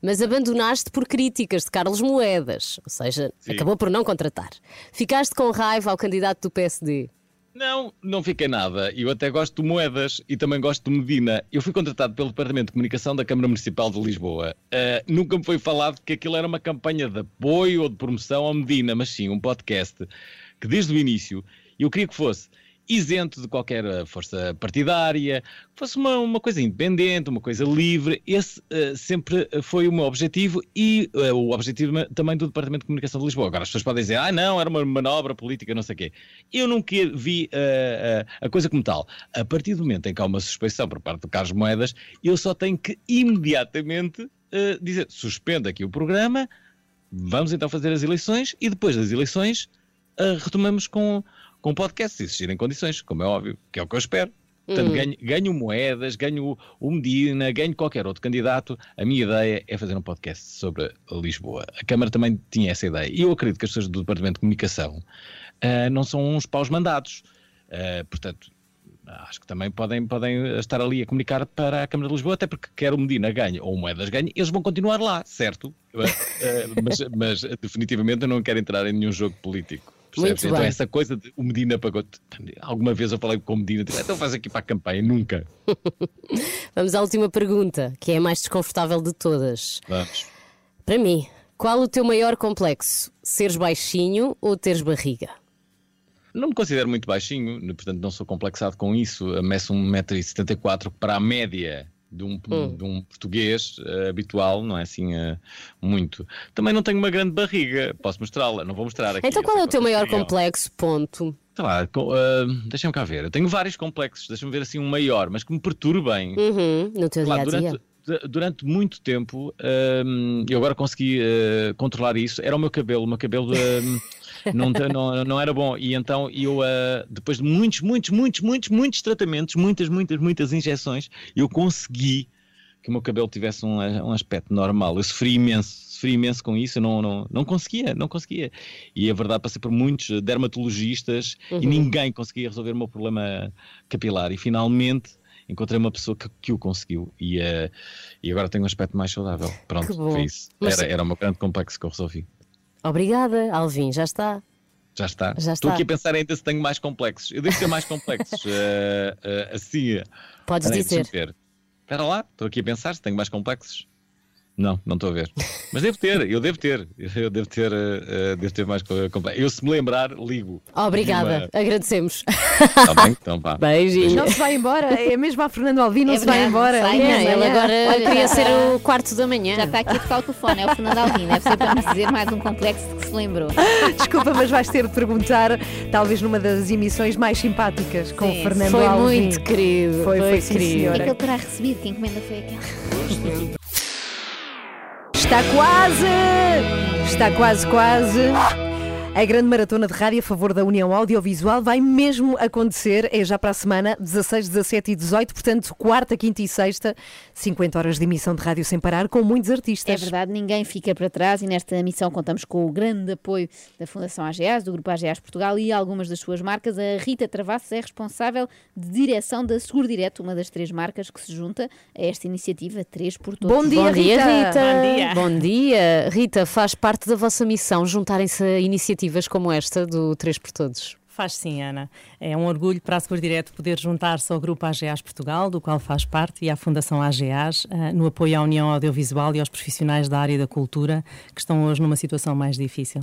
Mas abandonaste por críticas de Carlos Moedas, ou seja, Sim. acabou por não contratar. Ficaste com raiva ao candidato do PSD. Não, não fiquei nada. Eu até gosto de moedas e também gosto de Medina. Eu fui contratado pelo Departamento de Comunicação da Câmara Municipal de Lisboa. Ah, nunca me foi falado que aquilo era uma campanha de apoio ou de promoção ao Medina, mas sim um podcast que desde o início eu queria que fosse isento de qualquer ah, força partidária, que fosse uma, uma coisa independente, uma coisa livre. Esse ah, sempre foi o meu objetivo e ah, o objetivo também do Departamento de Comunicação de Lisboa. Agora as pessoas podem dizer, ah, não, era uma manobra política, não sei o quê. Eu nunca vi ah, a coisa como tal. A partir do momento em que há uma suspeição por parte do Carlos Moedas, eu só tenho que imediatamente dizer, suspenda aqui o programa, vamos então fazer as eleições e depois das eleições retomamos com, com o podcast, se existirem condições, como é óbvio, que é o que eu espero. Portanto, Uhum. ganho, ganho moedas, ganho o- Medina, ganho qualquer outro candidato. A minha ideia é fazer um podcast sobre Lisboa. A Câmara também tinha essa ideia. E eu acredito que as pessoas do Departamento de Comunicação ah, não são uns paus mandados. Ah, portanto, acho que também podem, podem estar ali a comunicar para a Câmara de Lisboa, até porque quer o Medina ganhe ou o Moedas ganhe, eles vão continuar lá, certo? Ah, mas, mas, definitivamente eu não quero entrar em nenhum jogo político. Percebes? Muito então bem. essa coisa de o Medina pagou. Alguma vez eu falei com o Medina, disse, então faz aqui para a campanha, nunca. Vamos à última pergunta, que é a mais desconfortável de todas. Vamos. Para mim, qual o teu maior complexo? Seres baixinho ou teres barriga? Não me considero muito baixinho, portanto não sou complexado com isso. Meço 1,74m para a média de um, Hum. de um português eh, habitual, não é assim eh, muito. Também não tenho uma grande barriga, posso mostrá-la, não vou mostrar aqui. então qual é o teu maior complexo? Ponto. Sei lá, ah, deixa-me cá ver. Eu tenho vários complexos, deixa-me ver assim um maior, mas que me perturbem. Uhum, no teu Claro, dia a dia. durante, du- durante muito tempo, hum, eu agora consegui uh, controlar isso, era o meu cabelo. O meu cabelo hum, não, não, não era bom. E então eu, uh, depois de muitos, muitos, muitos, muitos, muitos tratamentos, muitas, muitas, muitas injeções, eu consegui que o meu cabelo tivesse um, um aspecto normal. Eu sofri imenso, sofri imenso com isso, eu não, não, não conseguia, não conseguia. E a verdade, passei por muitos dermatologistas e Uhum. ninguém conseguia resolver o meu problema capilar. E finalmente encontrei uma pessoa que, que o conseguiu e, eh, e agora tenho um aspecto mais saudável. Pronto, foi isso. Mas- Era, era meu grande complexo que eu resolvi. Obrigada, Alvin, já está. Já está. Já Estou está. aqui a pensar ainda se tenho mais complexos. Eu devo ter mais complexos. eh, eh, assim. Podes Peraí, dizer. Espera lá, estou aqui a pensar se tenho mais complexos. Não, não estou a ver. Mas devo ter, eu devo ter. Eu devo ter, eh, devo ter mais co- complexos. Eu, se me lembrar, ligo. Obrigada, agradecemos. Está bem? Então vá. Beijinho. Não se vai embora, é mesmo a Fernando Alvim, não É se vai embora. sai, não, ele agora Olha, queria já ser o quarto da manhã. Já está aqui a tocar o telefone, é o Fernando Alvim, deve ser para nos dizer mais um complexo de que se lembrou. Desculpa, mas vais ter de perguntar, talvez numa das emissões mais simpáticas com Sim, o Fernando Foi Alvim. muito querido. Foi, foi, sim, querido. É que senhora. ele terá recebido, que encomenda foi aquela. Está quase! Está quase, quase. A grande maratona de rádio a favor da União Audiovisual vai mesmo acontecer, é já para a semana, 16, 17 e 18, portanto, quarta, quinta e sexta, 50 horas de emissão de rádio sem parar, com muitos artistas. É verdade, ninguém fica para trás e nesta missão contamos com o grande apoio da Fundação AGAs, do Grupo AGAs Portugal e algumas das suas marcas. A Rita Travassos é responsável de direção da Seguro Direto, uma das três marcas que se junta a esta iniciativa 3 por Todos. Bom dia, Bom dia, Rita. Rita. Bom dia. Bom dia. Rita, faz parte da vossa missão juntarem-se a iniciativas como esta do 3 por Todos. Faz sim, Ana. É um orgulho para a Seguro Direto poder juntar-se ao Grupo AGAs Portugal, do qual faz parte, e à Fundação AGAs, eh, no apoio à União Audiovisual e aos profissionais da área da cultura que estão hoje numa situação mais difícil.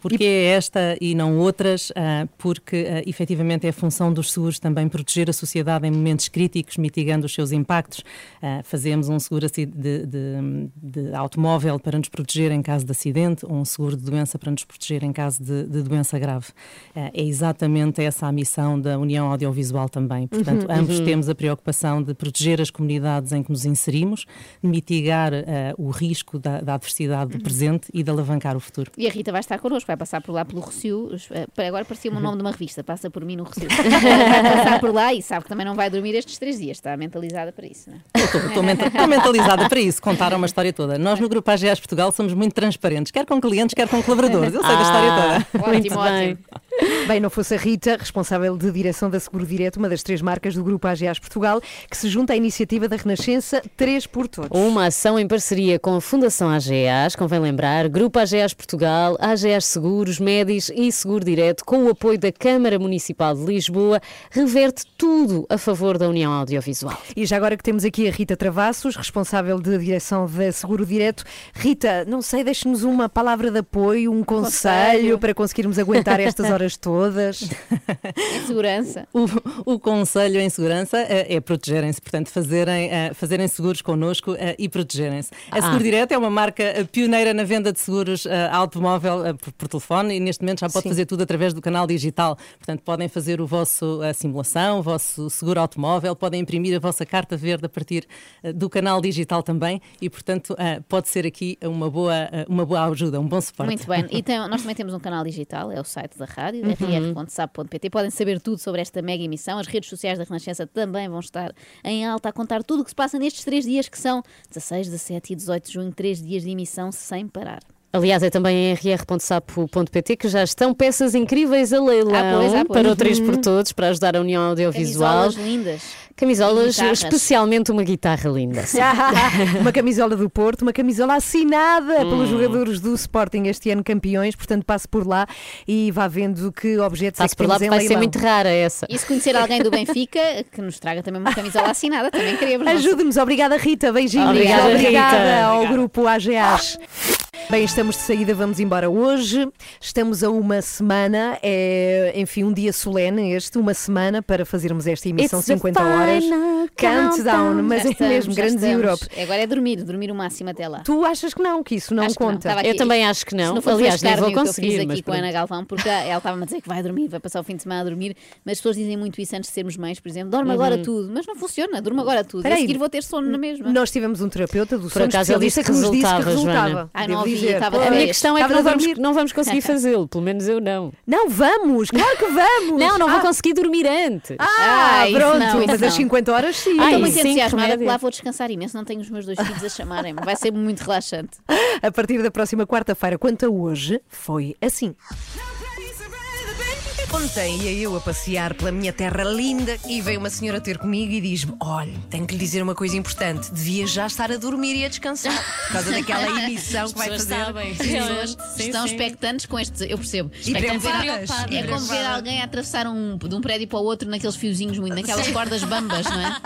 Porque é esta e não outras? Ah, Porque ah, efetivamente é a função dos seguros também proteger a sociedade em momentos críticos, mitigando os seus impactos. Ah, Fazemos um seguro de, de- de automóvel para nos proteger em caso de acidente, ou um seguro de doença para nos proteger em caso de, de doença grave. É exatamente essa a missão da União Audiovisual também. Portanto, Uhum, ambos uhum. temos a preocupação de proteger as comunidades em que nos inserimos, mitigar ah, o risco da, da adversidade do presente e de alavancar o futuro. E a Rita vai estar connosco, vai passar por lá pelo Rocio. Eh, Agora parecia o nome de uma revista, passa por mim no Rocio. vai passar por lá e sabe que também não vai dormir estes três dias, está mentalizada para isso, não é? Estou menta- mentalizada para isso, contar uma história toda. Nós no Grupo AGAs Portugal somos muito transparentes, quer com clientes, quer com colaboradores. Eu sei da história Ah, toda. Muito bem. Bem, não fosse a Rita, responsável de direção da Seguro Direto, uma das três marcas do Grupo AGAs Portugal, que se junta à iniciativa da Renascença 3 por Todos. Uma ação em parceria com a Fundação AGAs, convém lembrar, Grupo AGAs Portugal, AGAs Seguros, Médis e Seguro Direto, com o apoio da Câmara Municipal de Lisboa, reverte tudo a favor da União Audiovisual. E já agora que temos aqui a Rita Travassos, responsável de direção da Seguro Direto. Rita, não sei, deixe-nos uma palavra de apoio, um conselho, Conselho. para conseguirmos aguentar estas horas todas. Em segurança. O, o conselho em segurança eh, é protegerem-se, portanto, fazerem, eh, fazerem seguros connosco eh, e protegerem-se. A Ah. Seguro Direto é uma marca eh, pioneira na venda de seguros automóvel por, por telefone e neste momento já pode Sim. fazer tudo através do canal digital. Portanto, podem fazer o vosso a simulação, o vosso seguro automóvel, podem imprimir a vossa carta verde a partir do canal digital também e, portanto, pode ser aqui uma boa, uma boa ajuda, um bom suporte. Muito bem. E tem- nós também temos um canal digital, é o site da rádio, Uhum. rr.sap.pt. Podem saber tudo sobre esta mega emissão. As redes sociais da Renascença também vão estar em alta a contar tudo o que se passa nestes três dias, que são 16, 17 e 18 de junho, três dias de emissão sem parar. Aliás, é também em rr.sapo.pt que já estão peças incríveis a leilão Ah, pois, ah, pois. para o 3 por Uhum. Todos, para ajudar a União Audiovisual. Camisolas lindas. Camisolas, especialmente uma guitarra linda. uma camisola do Porto, uma camisola assinada Hum. pelos jogadores do Sporting este ano campeões, portanto passe por lá e vá vendo que objetos é Passe que por lá vai ser leilão. muito rara essa. E se conhecer alguém do Benfica, que nos traga também uma camisola assinada, também queremos. Ajude-nos, obrigada Rita, beijinhos. Obrigada, obrigada Rita. ao Obrigada. grupo AGAs. Bem, estamos de saída, vamos embora hoje. Estamos a uma semana, é, enfim, um dia solene este, uma semana para fazermos esta emissão It's the 50 horas. Countdown, mas Já é estamos, mesmo, grandes estamos. Europe. Agora é dormir, dormir o máximo até lá. Tu achas que não, que isso não Acho não. conta? Estava Eu também acho que não. Não Aliás, nem vou que eu conseguir, fiz mas aqui com a. Ana Galvão, porque ela estava-me a dizer que vai dormir, vai passar o fim de semana a dormir, mas as pessoas dizem muito isso antes de sermos mães, por exemplo, dorme agora Uhum. tudo, mas não funciona, durmo agora tudo. Espera a aí. seguir vou ter sono na mesma. Nós tivemos um terapeuta do Por sono acaso ele disse que que nos disse que resultava. Ai, não dizer. estava A minha questão é que não vamos, dormir. não vamos conseguir fazê-lo, pelo menos eu não. Não, vamos, claro que vamos. Não, não vou Ah. conseguir dormir antes. Ah, Ah, pronto, mas às 50 horas sim. Estou muito entusiasmada lá vou descansar imenso, não tenho os meus dois filhos a chamarem-me, vai ser muito relaxante. A partir da próxima quarta-feira, quanto a hoje, foi assim. Ontem ia eu a passear pela minha terra linda e veio uma senhora ter comigo e diz-me: Olha, tenho que lhe dizer uma coisa importante, devia já estar a dormir e a descansar por causa daquela emissão que vai fazer. As pessoas estão expectantes com este. Eu percebo. Preocupadas. é como ver alguém a atravessar um, de um prédio para o outro naqueles fiozinhos muito, naquelas Sim. cordas bambas, não é?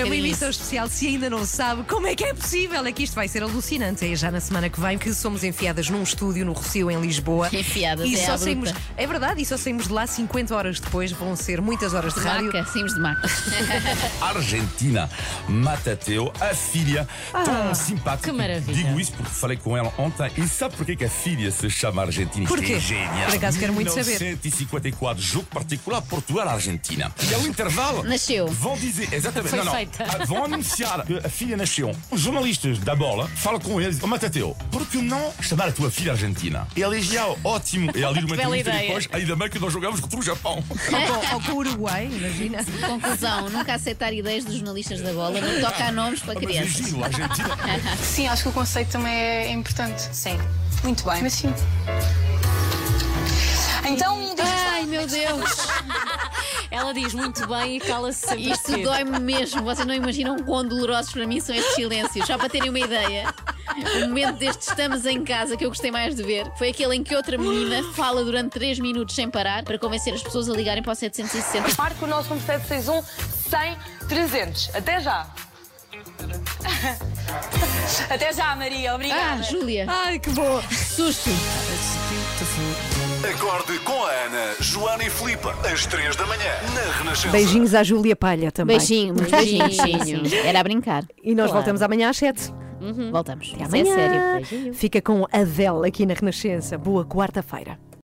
É uma emissão especial. Se ainda não sabe como é que é possível, é que isto vai ser alucinante. É já na semana que vem que somos enfiadas num estúdio no Rocio, em Lisboa. Enfiadas, e é só saímos. É verdade. Verdade, e só saímos de lá 50 horas depois, vão ser muitas horas de De rádio. maca, saímos de maca. Argentina, Matateu, a filha tão simpática. que maravilha. Digo isso porque falei com ela ontem e sabe porquê que a filha se chama Argentina? Isto Porquê? É genial. Por acaso quero muito saber. 1954, jogo particular Portugal-Argentina. E ao intervalo. Nasceu. Vão dizer, exatamente, Foi não, não. feita. Ah, Vão anunciar que a filha nasceu. Os jornalistas da bola falam com eles, oh Matateu, por que não chamar a tua filha Argentina? E ela diz, ah, ótimo. E ali uma Bela entrevista ideia. Ainda bem que nós jogamos contra o Japão. Ou com, ou com o Uruguai, imagina. Conclusão, nunca aceitar ideias dos jornalistas da bola, não toca a nomes para é crianças. giro, Argentina. Sim, acho que o conceito também é importante. Sim, muito bem. Mas sim. Então, Ai meu Deus, Ela diz muito bem e cala-se sempre. isto dói-me mesmo. Vocês não imaginam quão dolorosos para mim são estes silêncios. Só para terem uma ideia, o momento deste estamos em casa que eu gostei mais de ver foi aquele em que outra menina fala durante 3 minutos sem parar para convencer as pessoas a ligarem para o 760. Marque o nosso 1761 100 300. Até já. Até já, Maria, obrigada. Ah, Júlia, Ai, que boa. susto. Acorde com a Ana, Joana e Filipe, às 3 da manhã, na Renascença. Beijinhos à Júlia Palha também. Beijinho, beijinho. sim. Era a brincar. E nós Claro. voltamos amanhã às 7. Voltamos. Até Mas é amanhã. sério. Beijinho. Fica com Adele aqui na Renascença. Boa quarta-feira.